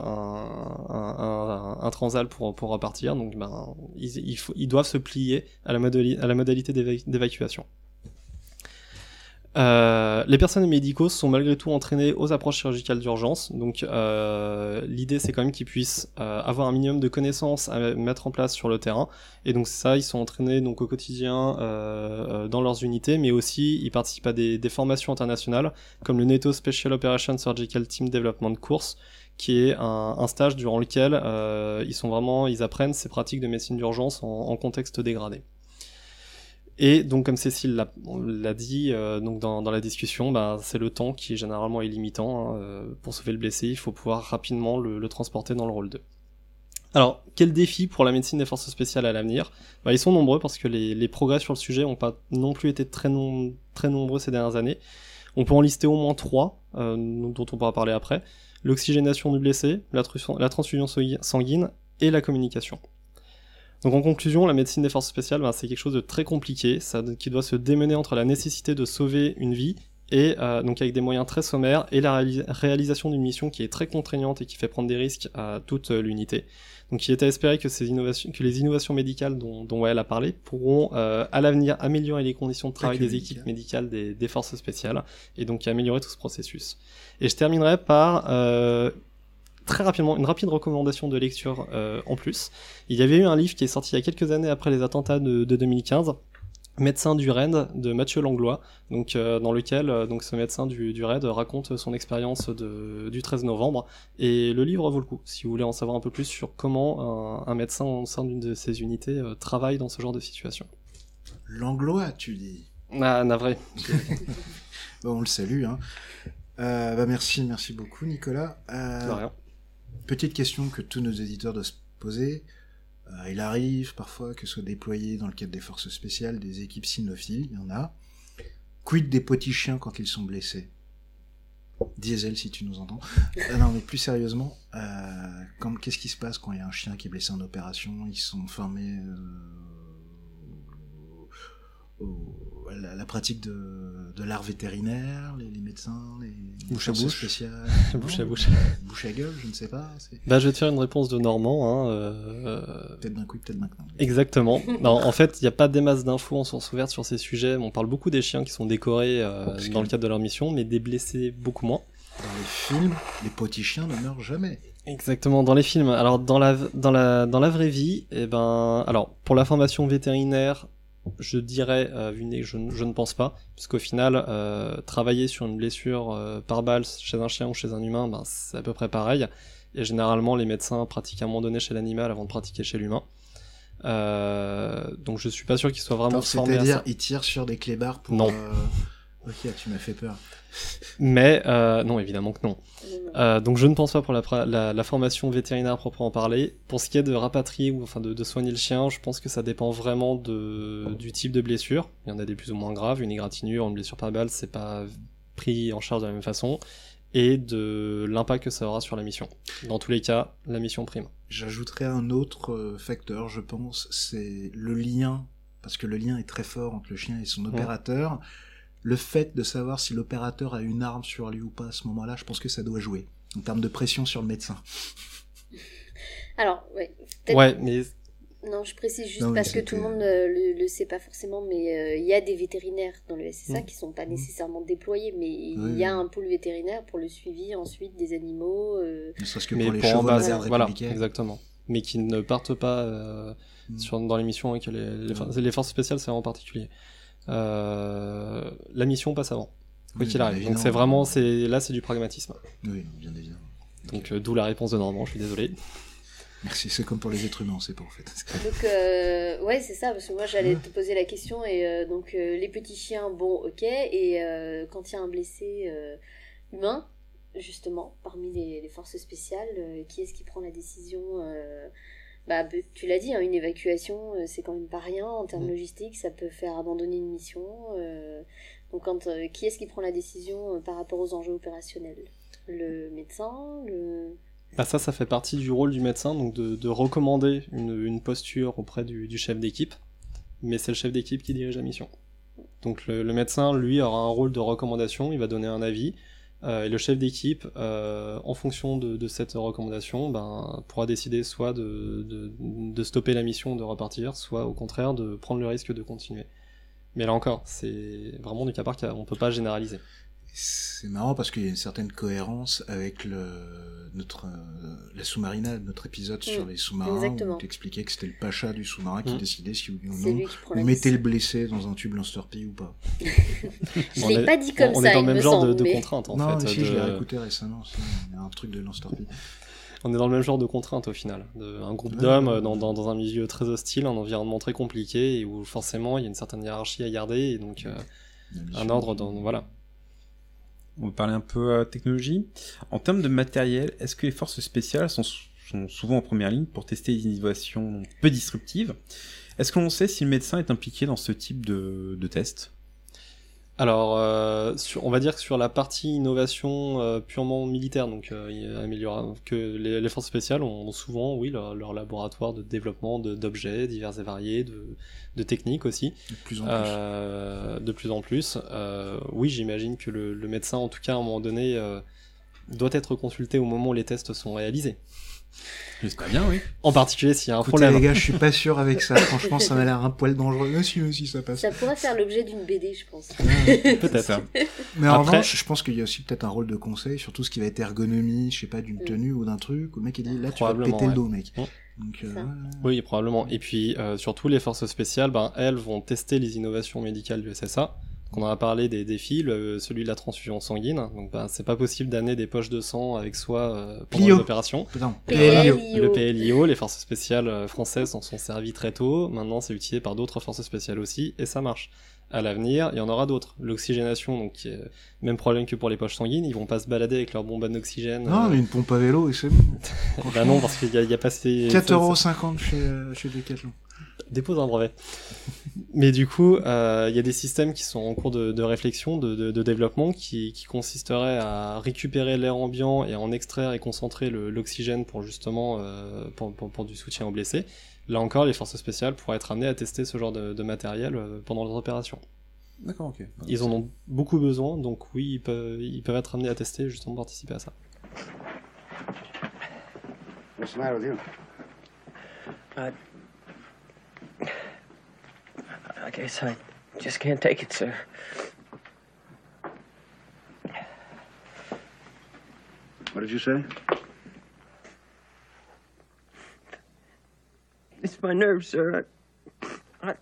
un, transal pour, repartir, donc ben, ils, doivent se plier à la, modalité d'éva- d'évacuation. Euh, les personnels médicaux sont malgré tout entraînés aux approches chirurgicales d'urgence, donc euh, l'idée c'est quand même qu'ils puissent euh, avoir un minimum de connaissances à mettre en place sur le terrain, et donc ça ils sont entraînés donc au quotidien euh, euh, dans leurs unités, mais aussi ils participent à des, des formations internationales comme le NATO Special Operations Surgical Team Development Course, qui est un, un stage durant lequel ils sont vraiment ils apprennent ces pratiques de médecine d'urgence en, en contexte dégradé. Et donc, comme Cécile l'a- dit euh, donc dans, dans la discussion, bah, c'est le temps qui généralement est limitant. hein, euh, pour sauver le blessé, il faut pouvoir rapidement le, transporter dans le rôle 2. Alors, quel défi pour la médecine des forces spéciales à l'avenir? Bah, Ils sont nombreux parce que les, les progrès sur le sujet n'ont pas non plus été très, très nombreux ces dernières années. On peut en lister au moins trois, euh, dont on pourra parler après. L'oxygénation du blessé, la, transfusion sangu- sanguine et la communication. Donc en conclusion, la médecine des forces spéciales, ben, c'est quelque chose de très compliqué, ça, qui doit se démener entre la nécessité de sauver une vie et euh, donc avec des moyens très sommaires et la réalis- réalisation d'une mission qui est très contraignante et qui fait prendre des risques à toute euh, l'unité. Donc il est à espérer que, ces innovations, que les innovations médicales dont, dont Wael a parlé pourront euh, à l'avenir améliorer les conditions de travail des équipes médicales des, des forces spéciales et donc améliorer tout ce processus. Et je terminerai par très rapidement une rapide recommandation de lecture euh, en plus. Il y avait eu un livre qui est sorti il y a quelques années après les attentats de, de 2015. Médecin du RAID de Mathieu Langlois, donc euh, dans lequel euh, donc ce médecin du, du RAID raconte son expérience du 13 novembre et le livre vaut le coup si vous voulez en savoir un peu plus sur comment un, un médecin au sein d'une de ces unités euh, travaille dans ce genre de situation. L'anglois, tu dis. Ah, navré. Bon, on le salue. Hein. Bah merci, merci beaucoup, Nicolas. De rien. Petite question que tous nos éditeurs doivent se poser. Euh, il arrive parfois que soient déployés dans le cadre des forces spéciales des équipes cynophiles, il y en a. Quid des petits chiens quand ils sont blessés? Diesel, si tu nous entends. Euh, non, mais plus sérieusement, euh, qu'est-ce qui se passe quand il y a un chien qui est blessé en opération? Ils sont formés au- la, la pratique de, de l'art vétérinaire, les, les médecins, les Bouche à bouche. spéciales. Bouche à bouche. Bouche à gueule, je ne sais pas. Bah, je vais te faire une réponse de Normand. Hein, euh, Peut-être d'un coup, peut-être maintenant. Exactement. Non, en fait, il n'y a pas des masses d'infos en source ouverte sur ces sujets. On parle beaucoup des chiens qui sont décorés euh, que- dans le cadre de leur mission, mais des blessés beaucoup moins. Dans les films, les petits chiens ne meurent jamais. Exactement, dans les films. Alors, dans la, dans la, dans la vraie vie, eh ben, alors, pour la formation vétérinaire, je dirais, euh, vu je, ne- je ne pense pas, puisqu'au final, euh, travailler sur une blessure euh, par balle chez un chien ou chez un humain, ben, c'est à peu près pareil. Et généralement, les médecins pratiquent à un moment donné chez l'animal avant de pratiquer chez l'humain. Donc, je suis pas sûr qu'ils soient vraiment Attends, formés à C'est-à-dire, ils tirent sur des clébards pour. Non. Ok, tu m'as fait peur. Mais euh, non, évidemment que non. Non. Euh, donc je ne pense pas pour la, pra- la, la formation vétérinaire à proprement parler. Pour ce qui est de rapatrier ou enfin de, de soigner le chien, je pense que ça dépend vraiment de, du type de blessure. Il y en a des plus ou moins graves. Une égratignure, une blessure par balle, c'est pas pris en charge de la même façon. Et de l'impact que ça aura sur la mission. Dans tous les cas, la mission prime. J'ajouterais un autre euh, facteur, je pense, c'est le lien, parce que le lien est très fort entre le chien et son opérateur. Le fait de savoir si l'opérateur a une arme sur lui ou pas à ce moment-là, je pense que ça doit jouer. En termes de pression sur le médecin. Alors, ouais. mais Non, je précise juste Non, parce que tout le monde euh, le, le sait pas forcément, mais euh, il y a des vétérinaires dans le SSA Mm. qui sont pas nécessairement déployés, mais il Oui, y a oui. un pôle vétérinaire pour le suivi ensuite des animaux. euh, Ne serait-ce que mais pour les chevaux base, voilà, exactement. Mais qui ne partent pas euh, Mm. sur, dans les missions avec les, les, les forces spéciales, c'est en particulier. Euh, la mission passe avant, quoi Oui, qu'il arrive. Donc c'est vraiment, c'est là, c'est du pragmatisme. Oui, bien évidemment. Donc euh, d'où la réponse de Normand. Je suis désolé. Merci, c'est comme pour les êtres humains, c'est pas en fait. Donc, euh, ouais, c'est ça, parce que moi j'allais te poser la question, et euh, donc euh, les petits chiens, bon, ok, et euh, quand il y a un blessé euh, humain, justement, parmi les, les forces spéciales, euh, qui est-ce qui prend la décision euh, bah, be- tu l'as dit, hein, une évacuation, euh, c'est quand même pas rien en termes Mm. logistiques, ça peut faire abandonner une mission. euh, donc, quand, euh, qui est-ce qui prend la décision euh, par rapport aux enjeux opérationnels? Le médecin le... Bah ça, ça fait partie du rôle du médecin, donc de, de recommander une, une posture auprès du, du chef d'équipe. Mais c'est le chef d'équipe qui dirige la mission. Donc le, le médecin, lui, aura un rôle de recommandation, il va donner un avis. Euh, le chef d'équipe, euh, en fonction de, cette recommandation, ben, pourra décider soit de, de, stopper la mission, de repartir, soit au contraire de prendre le risque de continuer. Mais là encore, c'est vraiment du cas par cas, on peut pas généraliser. C'est marrant parce qu'il y a une certaine cohérence avec le, notre, euh, la sous-marinade, notre épisode sur Mm, les sous-marins, exactement. où tu expliquais que c'était le pacha du sous-marin qui Mm. décidait si oui ou non on mettait le blessé dans un tube lance-torpille ou pas. Je On l'ai est- pas dit comme on ça, est dans le même me genre de, semble, de mais- contraintes en non, fait. si, je de- l'ai réécouté récemment, il y a un truc de lance-torpille. On est dans le même genre de contraintes au final. De, un groupe Ouais, d'hommes ouais, euh, ouais. dans, dans, dans un milieu très hostile, un environnement très compliqué et où forcément il y a une certaine hiérarchie à garder et donc euh, un ordre dans. Voilà. On va parler un peu euh, technologie. En termes de matériel, est-ce que les forces spéciales sont, souvent en première ligne pour tester des innovations peu disruptives? Est-ce que l'on sait si le médecin est impliqué dans ce type de, de test? Alors, euh, sur, on va dire que sur la partie innovation euh, purement militaire, donc euh, que les, les forces spéciales ont souvent, oui, leur, leur laboratoire de développement d'objets divers et variés, de, de techniques aussi, De plus en plus. de plus en plus. Oui, j'imagine que le, le médecin, en tout cas, à un moment donné, doit être consulté au moment où les tests sont réalisés. J'espère bien, oui. En particulier s'il y a un Écoutez problème. les gars, je suis pas sûr avec ça. Franchement, ça m'a l'air un poil dangereux. Mais si, mais si, ça passe. Ça pourrait faire l'objet d'une BD, je pense. Peut-être. Ça. Mais en Après- revanche, je pense qu'il y a aussi peut-être un rôle de conseil sur tout ce qui va être ergonomie, je sais pas, d'une Mm. tenue ou d'un truc. Où le mec il dit là, tu vas te péter le dos, mec. Mm. Donc, euh. Oui, probablement. Et puis, euh, surtout, les forces spéciales, ben, elles vont tester les innovations médicales du SSA. Donc, on en a parlé des défis, le- celui de la transfusion sanguine. Donc, ben, c'est pas possible d'amener des poches de sang avec soi euh, pendant les opérations. Putain, PLIO. PLIO. Le PLIO, les forces spéciales euh, françaises s'en sont servies très tôt. Maintenant, c'est utilisé par d'autres forces spéciales aussi, et ça marche. À l'avenir, il y en aura d'autres. L'oxygénation, donc, qui est même problème que pour les poches sanguines. Ils vont pas se balader avec leur bonbonne d'oxygène. Non, euh, mais une pompe à vélo et c'est bon. bah non, parce qu'il y a, il y a pas ces... 4,50€ chez, euh, chez Decathlon. Dépose un brevet. Mais du coup, euh, il y a des systèmes qui sont en cours de, de réflexion, de, de- de développement, qui, qui consisteraient à récupérer l'air ambiant et à en extraire et concentrer l'oxygène pour justement euh, pour, pour- pour du soutien aux blessés. Là encore, les forces spéciales pourraient être amenées à tester ce genre de, de matériel euh, pendant leurs opérations. D'accord, ok. Ils en ont beaucoup besoin, donc oui, ils peuvent, ils peuvent être amenés à tester justement participer à ça. What's the matter with you? I guess I just can't take it, sir. What did you say? It's my nerves, sir. I, I,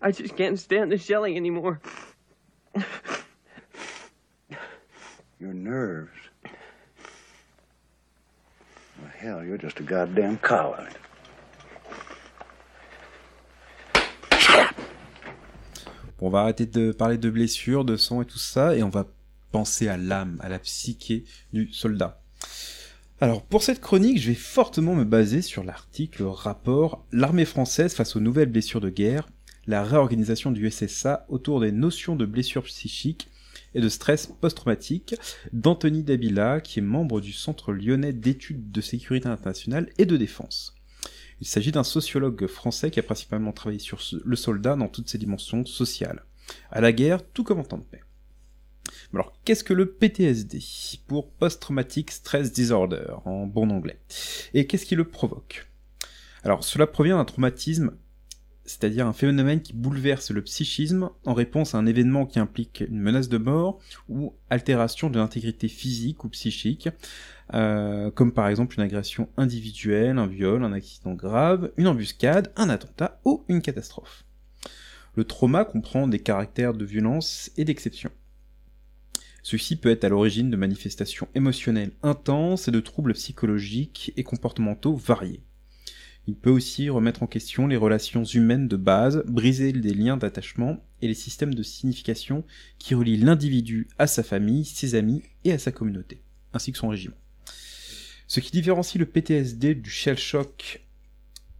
I just can't stand the shelling anymore. Your nerves. Well, hell, you're just a goddamn coward. On va arrêter de parler de blessures, de sang et tout ça, et on va penser à l'âme, à la psyché du soldat. Alors, pour cette chronique, je vais fortement me baser sur l'article rapport L'armée française face aux nouvelles blessures de guerre, la réorganisation du SSA autour des notions de blessures psychiques et de stress post-traumatique d'Anthony Dabila, qui est membre du Centre lyonnais d'études de sécurité internationale et de défense. Il s'agit d'un sociologue français qui a principalement travaillé sur le soldat dans toutes ses dimensions sociales. À la guerre, tout comme en temps de paix. Alors, qu'est-ce que le PTSD Pour Post-Traumatic Stress Disorder, en bon anglais? Et qu'est-ce qui le provoque? Alors, cela provient d'un traumatisme, c'est-à-dire un phénomène qui bouleverse le psychisme en réponse à un événement qui implique une menace de mort ou altération de l'intégrité physique ou psychique, euh, comme par exemple une agression individuelle, un viol, un accident grave, une embuscade, un attentat ou une catastrophe. Le trauma comprend des caractères de violence et d'exception. Ceci peut être à l'origine de manifestations émotionnelles intenses et de troubles psychologiques et comportementaux variés. Il peut aussi remettre en question les relations humaines de base, briser des liens d'attachement et les systèmes de signification qui relient l'individu à sa famille, ses amis et à sa communauté, ainsi que son régiment. Ce qui différencie le PTSD du shell shock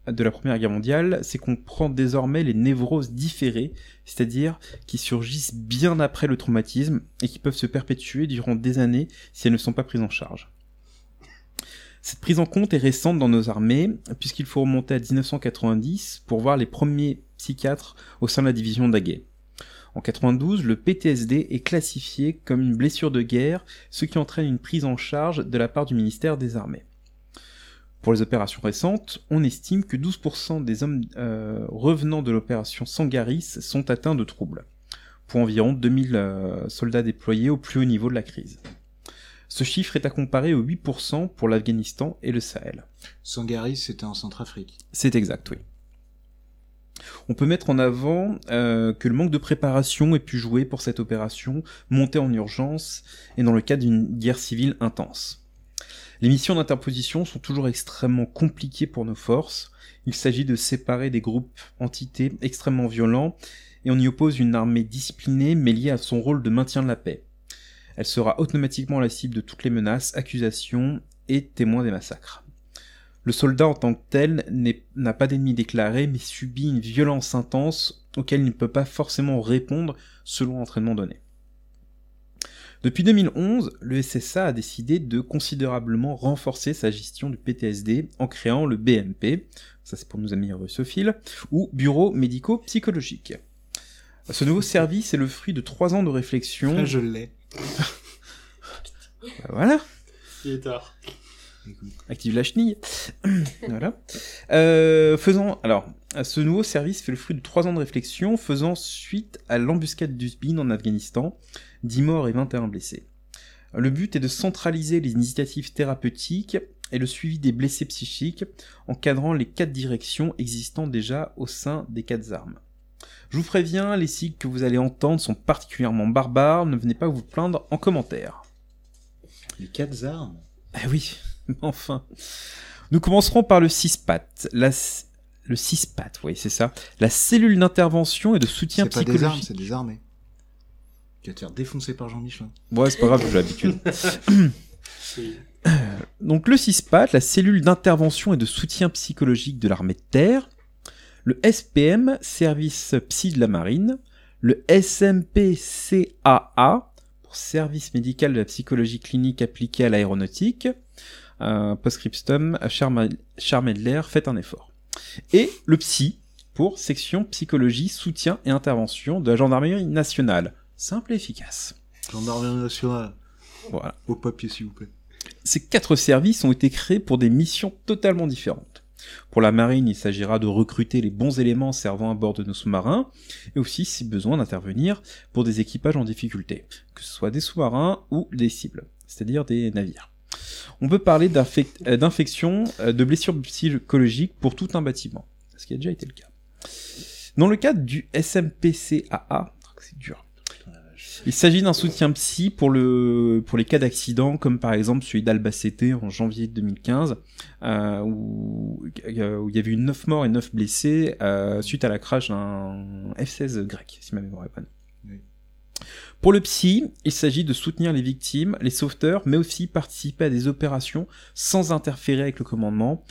de la Première Guerre mondiale, c'est qu'on prend désormais les névroses différées, c'est-à-dire qui surgissent bien après le traumatisme et qui peuvent se perpétuer durant des années si elles ne sont pas prises en charge. Cette prise en compte est récente dans nos armées, puisqu'il faut remonter à 1990 pour voir les premiers psychiatres au sein de la division d'Aguet. En 92, le PTSD est classifié comme une blessure de guerre, ce qui entraîne une prise en charge de la part du ministère des Armées. Pour les opérations récentes, on estime que 12% des hommes euh, revenant de l'opération Sangaris sont atteints de troubles, pour environ 2000 euh, soldats déployés au plus haut niveau de la crise. Ce chiffre est à comparer aux 8% pour l'Afghanistan et le Sahel. Sangaris, c'était en Centrafrique. C'est exact, oui. On peut mettre en avant euh, que le manque de préparation ait pu jouer pour cette opération montée en urgence et dans le cadre d'une guerre civile intense. Les missions d'interposition sont toujours extrêmement compliquées pour nos forces. Il s'agit de séparer des groupes entités extrêmement violents et on y oppose une armée disciplinée mais liée à son rôle de maintien de la paix. Elle sera automatiquement la cible de toutes les menaces, accusations et témoins des massacres. Le soldat en tant que tel n'a pas d'ennemi déclaré, mais subit une violence intense auxquelles il ne peut pas forcément répondre selon l'entraînement donné. Depuis 2011, le SSA a décidé de considérablement renforcer sa gestion du PTSD en créant le BMP, ça c'est pour nos amis russophiles, ou Bureau médico-psychologique. Ce nouveau service est le fruit de trois ans de réflexion. Je l'ai. Voilà. Il est tard. Active la chenille. voilà. Euh, faisant, alors, ce nouveau service fait le fruit de trois ans de réflexion, faisant suite à l'embuscade d'Usbin en Afghanistan, 10 morts et 21 blessés. Le but est de centraliser les initiatives thérapeutiques et le suivi des blessés psychiques, encadrant les quatre directions existant déjà au sein des quatre armes. Je vous préviens, les cycles que vous allez entendre sont particulièrement barbares, ne venez pas vous plaindre en commentaire. Les quatre armes? Eh oui, enfin. Nous commencerons par le CISPAT. La... Le CISPAT, oui, c'est ça. La cellule d'intervention et de soutien C'est pas psychologique. des armes, c'est des armées. Tu vas te faire défoncer par Jean-Michel. Ouais, c'est pas grave, j'ai l'habitude. Donc le CISPAT, la cellule d'intervention et de soutien psychologique de l'armée de terre, le SPM, service psy de la marine, le SMPCAA, pour service médical de la psychologie clinique appliquée à l'aéronautique, euh, postscriptum, Charmedler, faites un effort. Et le PSY, pour section psychologie, soutien et intervention de la gendarmerie nationale. Simple et efficace. Gendarmerie nationale. Voilà. Au papier, s'il vous plaît. Ces quatre services ont été créés pour des missions totalement différentes. Pour la marine, il s'agira de recruter les bons éléments servant à bord de nos sous-marins, et aussi, si besoin, d'intervenir pour des équipages en difficulté, que ce soit des sous-marins ou des cibles, c'est-à-dire des navires. On peut parler euh, d'infection, euh, de blessures psychologiques pour tout un bâtiment, ce qui a déjà été le cas. Dans le cadre du SMPCAA, il s'agit d'un soutien psy pour, le, pour les cas d'accident, comme par exemple celui d'Albacete en janvier 2015, euh, où, il y avait eu 9 morts et 9 blessés suite à la crash d'un F-16 grec, si ma mémoire est bonne. Oui. Pour le psy, il s'agit de soutenir les victimes, les sauveteurs, mais aussi participer à des opérations sans interférer avec le commandement.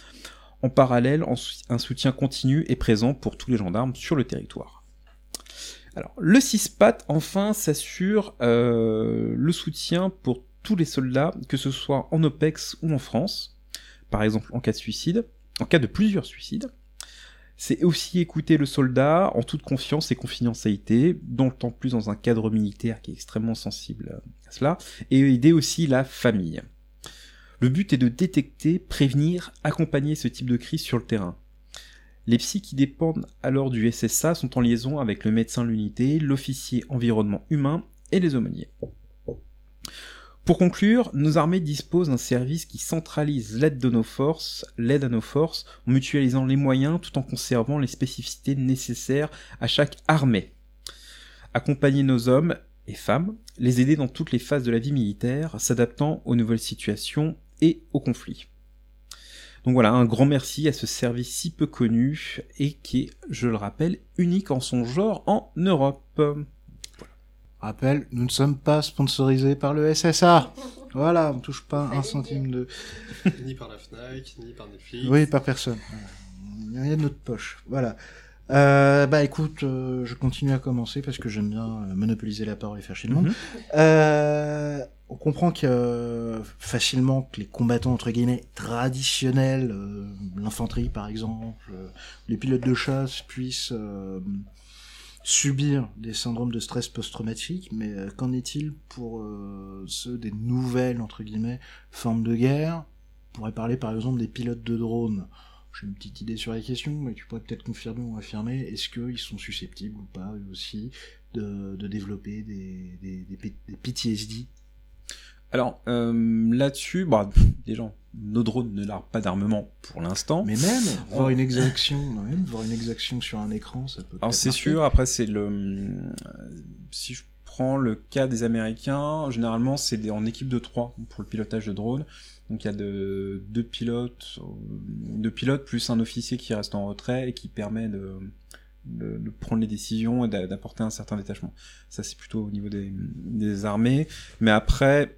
En parallèle, un soutien continu est présent pour tous les gendarmes sur le territoire. Alors, le CISPAT, enfin, s'assure euh, le soutien pour tous les soldats, que ce soit en OPEX ou en France, par exemple en cas de suicide, en cas de plusieurs suicides. C'est aussi écouter le soldat en toute confiance et confidentialité, d'autant plus dans un cadre militaire qui est extrêmement sensible à cela, et aider aussi la famille. Le but est de détecter, prévenir, accompagner ce type de crise sur le terrain. Les psys qui dépendent alors du SSA sont en liaison avec le médecin de l'unité, l'officier environnement humain et les aumôniers. Pour conclure, nos armées disposent d'un service qui centralise l'aide de nos forces, l'aide à nos forces, en mutualisant les moyens tout en conservant les spécificités nécessaires à chaque armée. Accompagner nos hommes et femmes, les aider dans toutes les phases de la vie militaire, s'adaptant aux nouvelles situations et aux conflits. Donc voilà, un grand merci à ce service si peu connu et qui est, je le rappelle, unique en son genre en Europe. Rappel, nous ne sommes pas sponsorisés par le SSA. Voilà, on touche pas un centime de... ni par la Fnac, ni par Netflix. Oui, par personne. Il y a de notre poche. Voilà. Euh, bah écoute, euh, je continue à commencer parce que j'aime bien euh, monopoliser la parole et faire chier le monde. Mhm. Euh, on comprend que facilement que les combattants entre guillemets traditionnels, euh, l'infanterie par exemple, euh, les pilotes de chasse puissent euh, subir des syndromes de stress post-traumatique, mais euh, qu'en est-il pour euh, ceux des nouvelles entre guillemets formes de guerre? On pourrait parler par exemple des pilotes de drones. J'ai une petite idée sur la question, mais tu pourrais peut-être confirmer ou affirmer, est-ce qu'ils sont susceptibles ou pas, eux aussi, de, développer des PTSD Alors euh, là-dessus, bah, gens, nos drones ne larguent pas d'armement pour l'instant. Mais même, voir une exaction, non, même voir une exaction sur un écran, ça peut Alors c'est sûr, après c'est le... euh, Si je prends le cas des Américains, généralement c'est en équipe de trois pour le pilotage de drone. Donc il y a de, deux pilotes, euh, deux pilotes plus un officier qui reste en retrait et qui permet de, de, prendre les décisions et d'a- d'apporter un certain détachement. Ça c'est plutôt au niveau des, armées. Mais après,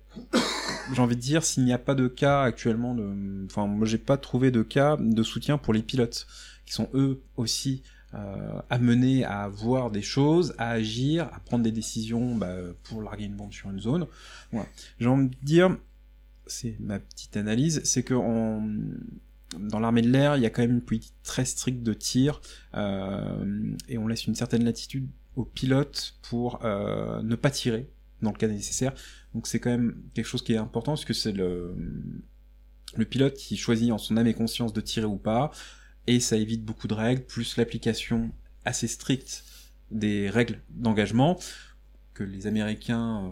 j'ai envie de dire, s'il n'y a pas de cas actuellement de... Enfin, moi j'ai pas trouvé de cas de soutien pour les pilotes, qui sont eux aussi euh, amené à voir des choses, à agir, à prendre des décisions bah, pour larguer une bombe sur une zone. Voilà. J'ai envie de dire, c'est ma petite analyse, c'est que on, dans l'armée de l'air, il y a quand même une politique très stricte de tir euh, et on laisse une certaine latitude aux pilotes pour euh, ne pas tirer dans le cas nécessaire. Donc c'est quand même quelque chose qui est important parce que c'est le le pilote qui choisit en son âme et conscience de tirer ou pas et ça évite beaucoup de règles, plus l'application assez stricte des règles d'engagement que les Américains euh,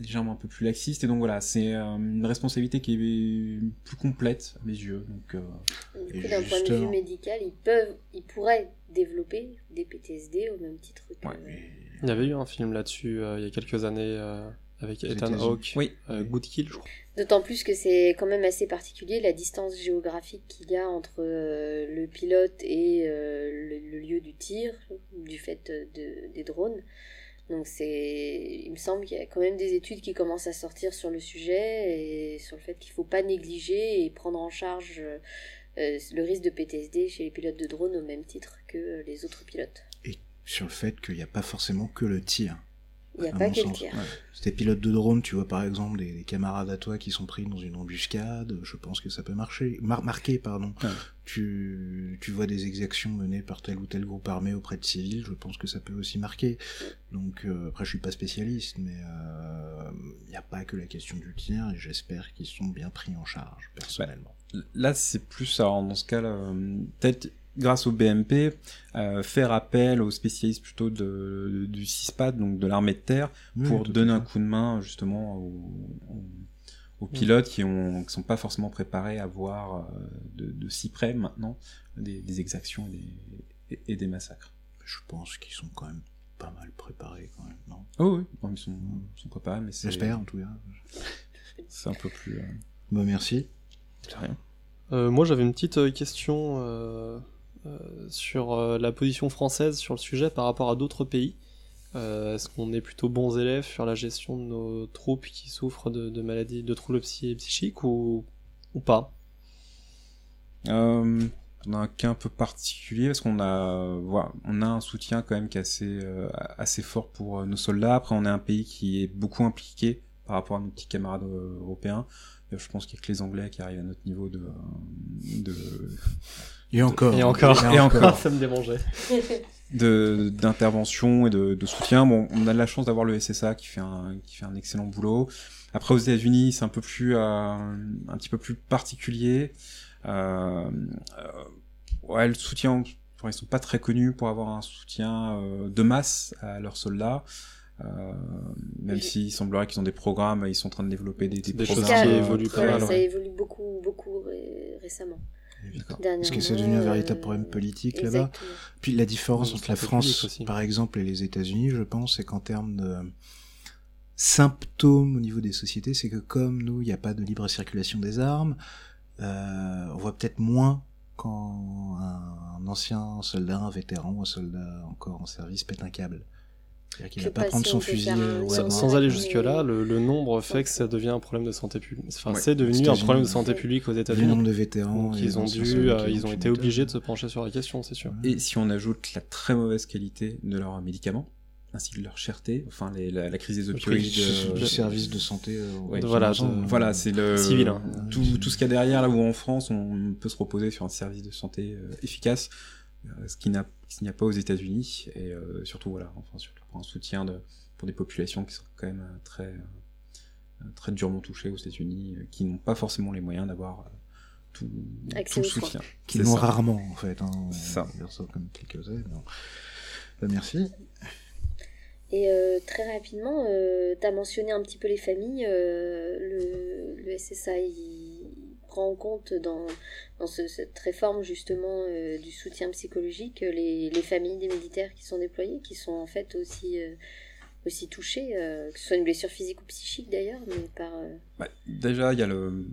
légèrement un peu plus laxistes. Et donc voilà, c'est euh, une responsabilité qui est plus complète à mes yeux. Donc, euh, Du coup, d'un point de vue médical, ils peuvent, ils pourraient développer des PTSD au même titre que. Il y avait eu un film là-dessus euh, il y a quelques années euh, avec Ethan. Hawke, Oui. euh, Good Kill, je crois. D'autant plus que c'est quand même assez particulier la distance géographique qu'il y a entre euh, le pilote et euh, le, le lieu du tir, du fait de, des drones. Donc c'est, il me semble qu'il y a quand même des études qui commencent à sortir sur le sujet et sur le fait qu'il faut pas négliger et prendre en charge euh, le risque de PTSD chez les pilotes de drones au même titre que les autres pilotes. Et sur le fait qu'il n'y a pas forcément que le tir. Il n'y a pas que le tir. Ouais. Si t'es pilote de drone, tu vois par exemple des, des camarades à toi qui sont pris dans une embuscade, je pense que ça peut marcher, mar- marquer, pardon. Ouais. Tu, tu vois des exactions menées par tel ou tel groupe armé auprès de civils, je pense que ça peut aussi marquer. Donc euh, après, je suis pas spécialiste, mais il n'y a pas que la question du tir, et j'espère qu'ils sont bien pris en charge, personnellement. Là, c'est plus, alors, dans ce cas-là, euh, peut-être grâce au BMP, euh, faire appel aux spécialistes plutôt de, du CISPAD, donc de l'armée de terre, Oui, pour donner un coup de main justement aux, aux- pilotes qui ont qui sont pas forcément préparés à voir euh, de, de si près maintenant des, des exactions et des, et- et des massacres. Je pense qu'ils sont quand même pas mal préparés, quand même, non? Oh oui, non, ils sont, ils sont préparés, mais c'est J'espère, en tout cas. c'est un peu plus. euh, Bon, merci. c'est rien. Euh, moi, j'avais une petite question sur euh, la position française sur le sujet par rapport à d'autres pays. Euh, Est-ce qu'on est plutôt bons élèves sur la gestion de nos troupes qui souffrent de, maladies, de troubles psy- psychiques ou, pas? Euh, on a un cas un peu particulier parce qu'on a, voilà, on a un soutien quand même qui est assez, euh, assez fort pour euh, nos soldats. Après, on est un pays qui est beaucoup impliqué par rapport à nos petits camarades euh, européens. Je pense qu'il y a que les Anglais qui arrivent à notre niveau de, Et encore. Et encore, Et encore. ça me démangeait. de d'intervention et de, de soutien. Bon, on a de la chance d'avoir le SSA qui fait un qui fait un excellent boulot. Après aux États-Unis, c'est un peu plus euh, un petit peu plus particulier. Euh, euh, ouais, le soutien, ils sont pas très connus pour avoir un soutien euh, de masse à leurs soldats. Euh, même s'il semblerait qu'ils ont des programmes, ils sont en train de développer des, des Des choses qui évoluent mal, ça ouais. évolue beaucoup, beaucoup ré- récemment. Est-ce que c'est devenu un véritable euh, problème politique là-bas. Puis la différence entre la France, par exemple, et les États-Unis, je pense, c'est qu'en termes de symptômes au niveau des sociétés, c'est que comme nous, il n'y a pas de libre circulation des armes, euh, on voit peut-être moins quand un ancien soldat, un vétéran, un soldat encore en service pète un câble. C'est-à-dire qu'il va pas prendre son fusil euh. Sans, aller jusque-là, le, le nombre fait que ça devient un problème de santé publique. Enfin, Ouais, c'est aux devenu un États-Unis, problème de santé publique aux Vu le États-Unis. nombre de vétérans, ils ont dû, euh, ils ont été obligés de se pencher sur la question, c'est sûr. Et si on ajoute la très mauvaise qualité de leurs médicaments, ainsi que leur cherté, enfin les- la, la crise des opioïdes, du, euh, du service de santé. euh, Ouais, voilà, gens, de- euh, Voilà, c'est le Civil, hein. tout, tout ce qu'il y a derrière là où en France on peut se reposer sur un service de santé euh, efficace, ce qui n'a ce qu'il n'y a pas aux États-Unis et euh, surtout voilà, enfin surtout pour un soutien de pour des populations qui sont quand même euh, très euh, très durement touchées aux États-Unis, euh, qui n'ont pas forcément les moyens d'avoir euh, tout, tout le soutien. qui l'ont rarement en fait. Hein. C'est ça. Comme quelques-uns. non. Bah, merci. Et euh, très rapidement, euh, tu as mentionné un petit peu les familles. euh, le, le SSA, il prend en compte dans, dans ce- cette réforme justement euh, du soutien psychologique euh, les, les familles des militaires qui sont déployés, qui sont en fait aussi, euh, touchées, euh, que ce soit une blessure physique ou psychique d'ailleurs, mais par... Bah, déjà, il y a le.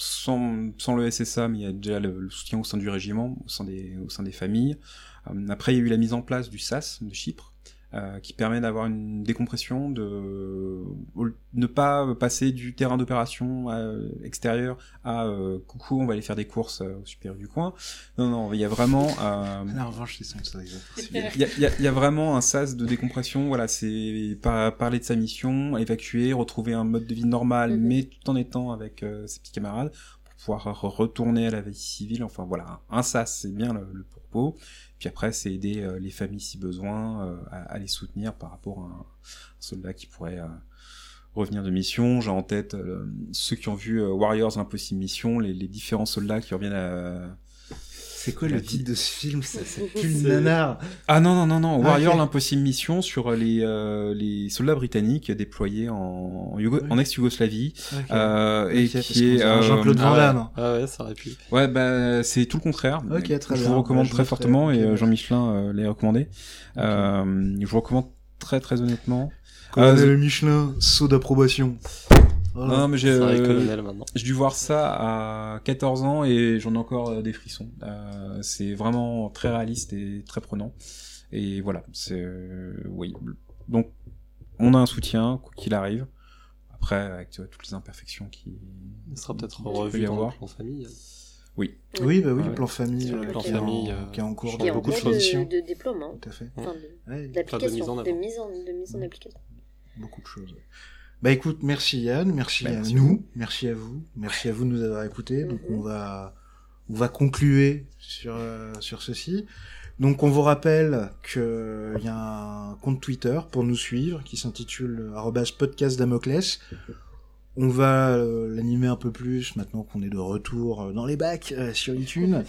Sans, le SSA, mais il y a déjà le, soutien au sein du régiment, au sein des, familles. Après, il y a eu la mise en place du SAS de Chypre, euh, qui permet d'avoir une décompression, de ne pas passer du terrain d'opération euh, extérieur à euh, coucou, on va aller faire des courses euh, au super du coin. Non, non, il y a vraiment. Euh, La revanche, c'est sans ça. il y, y y a vraiment un sas de décompression. Voilà, c'est par- parler de sa mission, évacuer, retrouver un mode de vie normal, Mhm. mais tout en étant avec euh, ses petits camarades pour pouvoir re- retourner à la vie civile. Enfin voilà, un sas, c'est bien le, le propos. Puis après, c'est aider euh, les familles si besoin euh, à, les soutenir par rapport à un, soldat qui pourrait euh, revenir de mission. J'ai en tête ceux qui ont vu Warriors Impossible Mission, les, les différents soldats qui reviennent à C'est quoi le titre de ce film Ça, c'est plus le nanar. Ah non, non, non, non. Ah, Warrior, l'impossible mission sur les, euh, les soldats britanniques déployés en, en, Yougo- Oui. en ex-Yougoslavie. Euh, et qui est... Jean-Claude Van ouais. Damme. Ah ouais, ça aurait pu. Ouais, bah, c'est tout le contraire. Ok, très je bien. vous recommande Bah, très fortement et euh, Jean Michelin euh, l'a recommandé. Euh, je vous recommande très très honnêtement. Colonel Euh, Michelin, saut d'approbation. Voilà. Non, mais j'ai euh, dû voir ça à 14 ans et j'en ai encore euh, des frissons. Euh, c'est vraiment très réaliste et très prenant. Et voilà, c'est euh, oui. Donc on a un soutien quoi qu'il arrive. Après avec tu vois, toutes les imperfections qui Il sera peut-être peut revu y dans avoir. le plan famille. Oui. Oui, bah oui, Ouais. le plan famille, Le plan qui, est famille, en, euh, qui est en cours Qui est en beaucoup de cours de, choses. de déploiement. Tout à fait. Enfin, de- Ouais, en de mise en, de mise en application. beaucoup de choses. Bah écoute, merci Yann, merci Bah, à merci nous, merci à vous, merci à vous de nous avoir écoutés. Donc Mhm. on va on va concluer sur euh, sur ceci. Donc on vous rappelle que il y a un compte Twitter pour nous suivre qui s'intitule arobase podcast Damoclès. On va euh, l'animer un peu plus maintenant qu'on est de retour euh, dans les bacs euh, sur iTunes.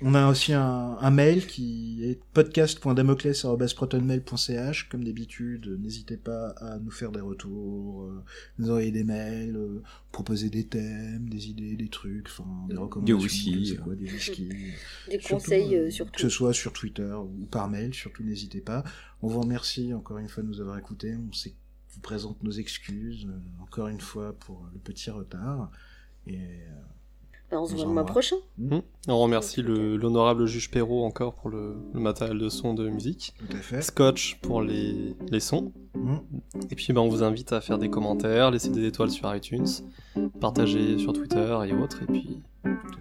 On a aussi un, un mail qui est podcast.damoclès.protonmail.ch. Comme d'habitude, n'hésitez pas à nous faire des retours, euh, nous envoyer des mails, euh, proposer des thèmes, des idées, des trucs, enfin des recommandations. whisky. quoi, des whisky. Des Surtout, conseils euh, euh, surtout. Que ce soit sur Twitter ou par mail, surtout n'hésitez pas. On vous remercie encore une fois de nous avoir écoutés. On sait vous présente nos excuses euh, encore une fois pour le petit retard. Et on se Dans voit un le mois prochain. Hmm. On remercie le- l'honorable juge Perrault encore pour le, le matériel de son de musique. tout à fait. Scotch pour les, les sons. Mm. Et puis ben, on vous invite à faire des commentaires, laisser des étoiles sur iTunes, partager sur Twitter et autres. Et puis,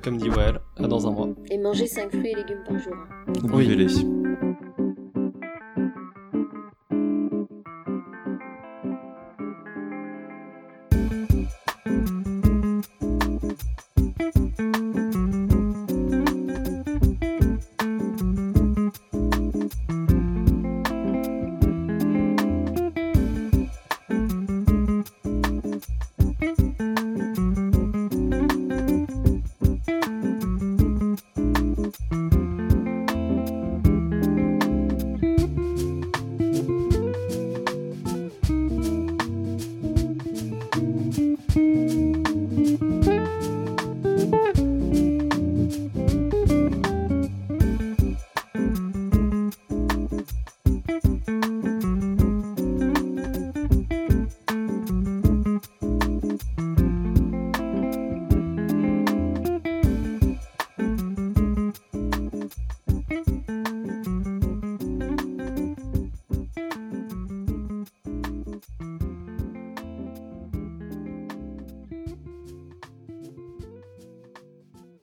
comme dit Well, à dans un mois. Et manger 5 fruits et légumes par jour. Vous Oui. buvez-les.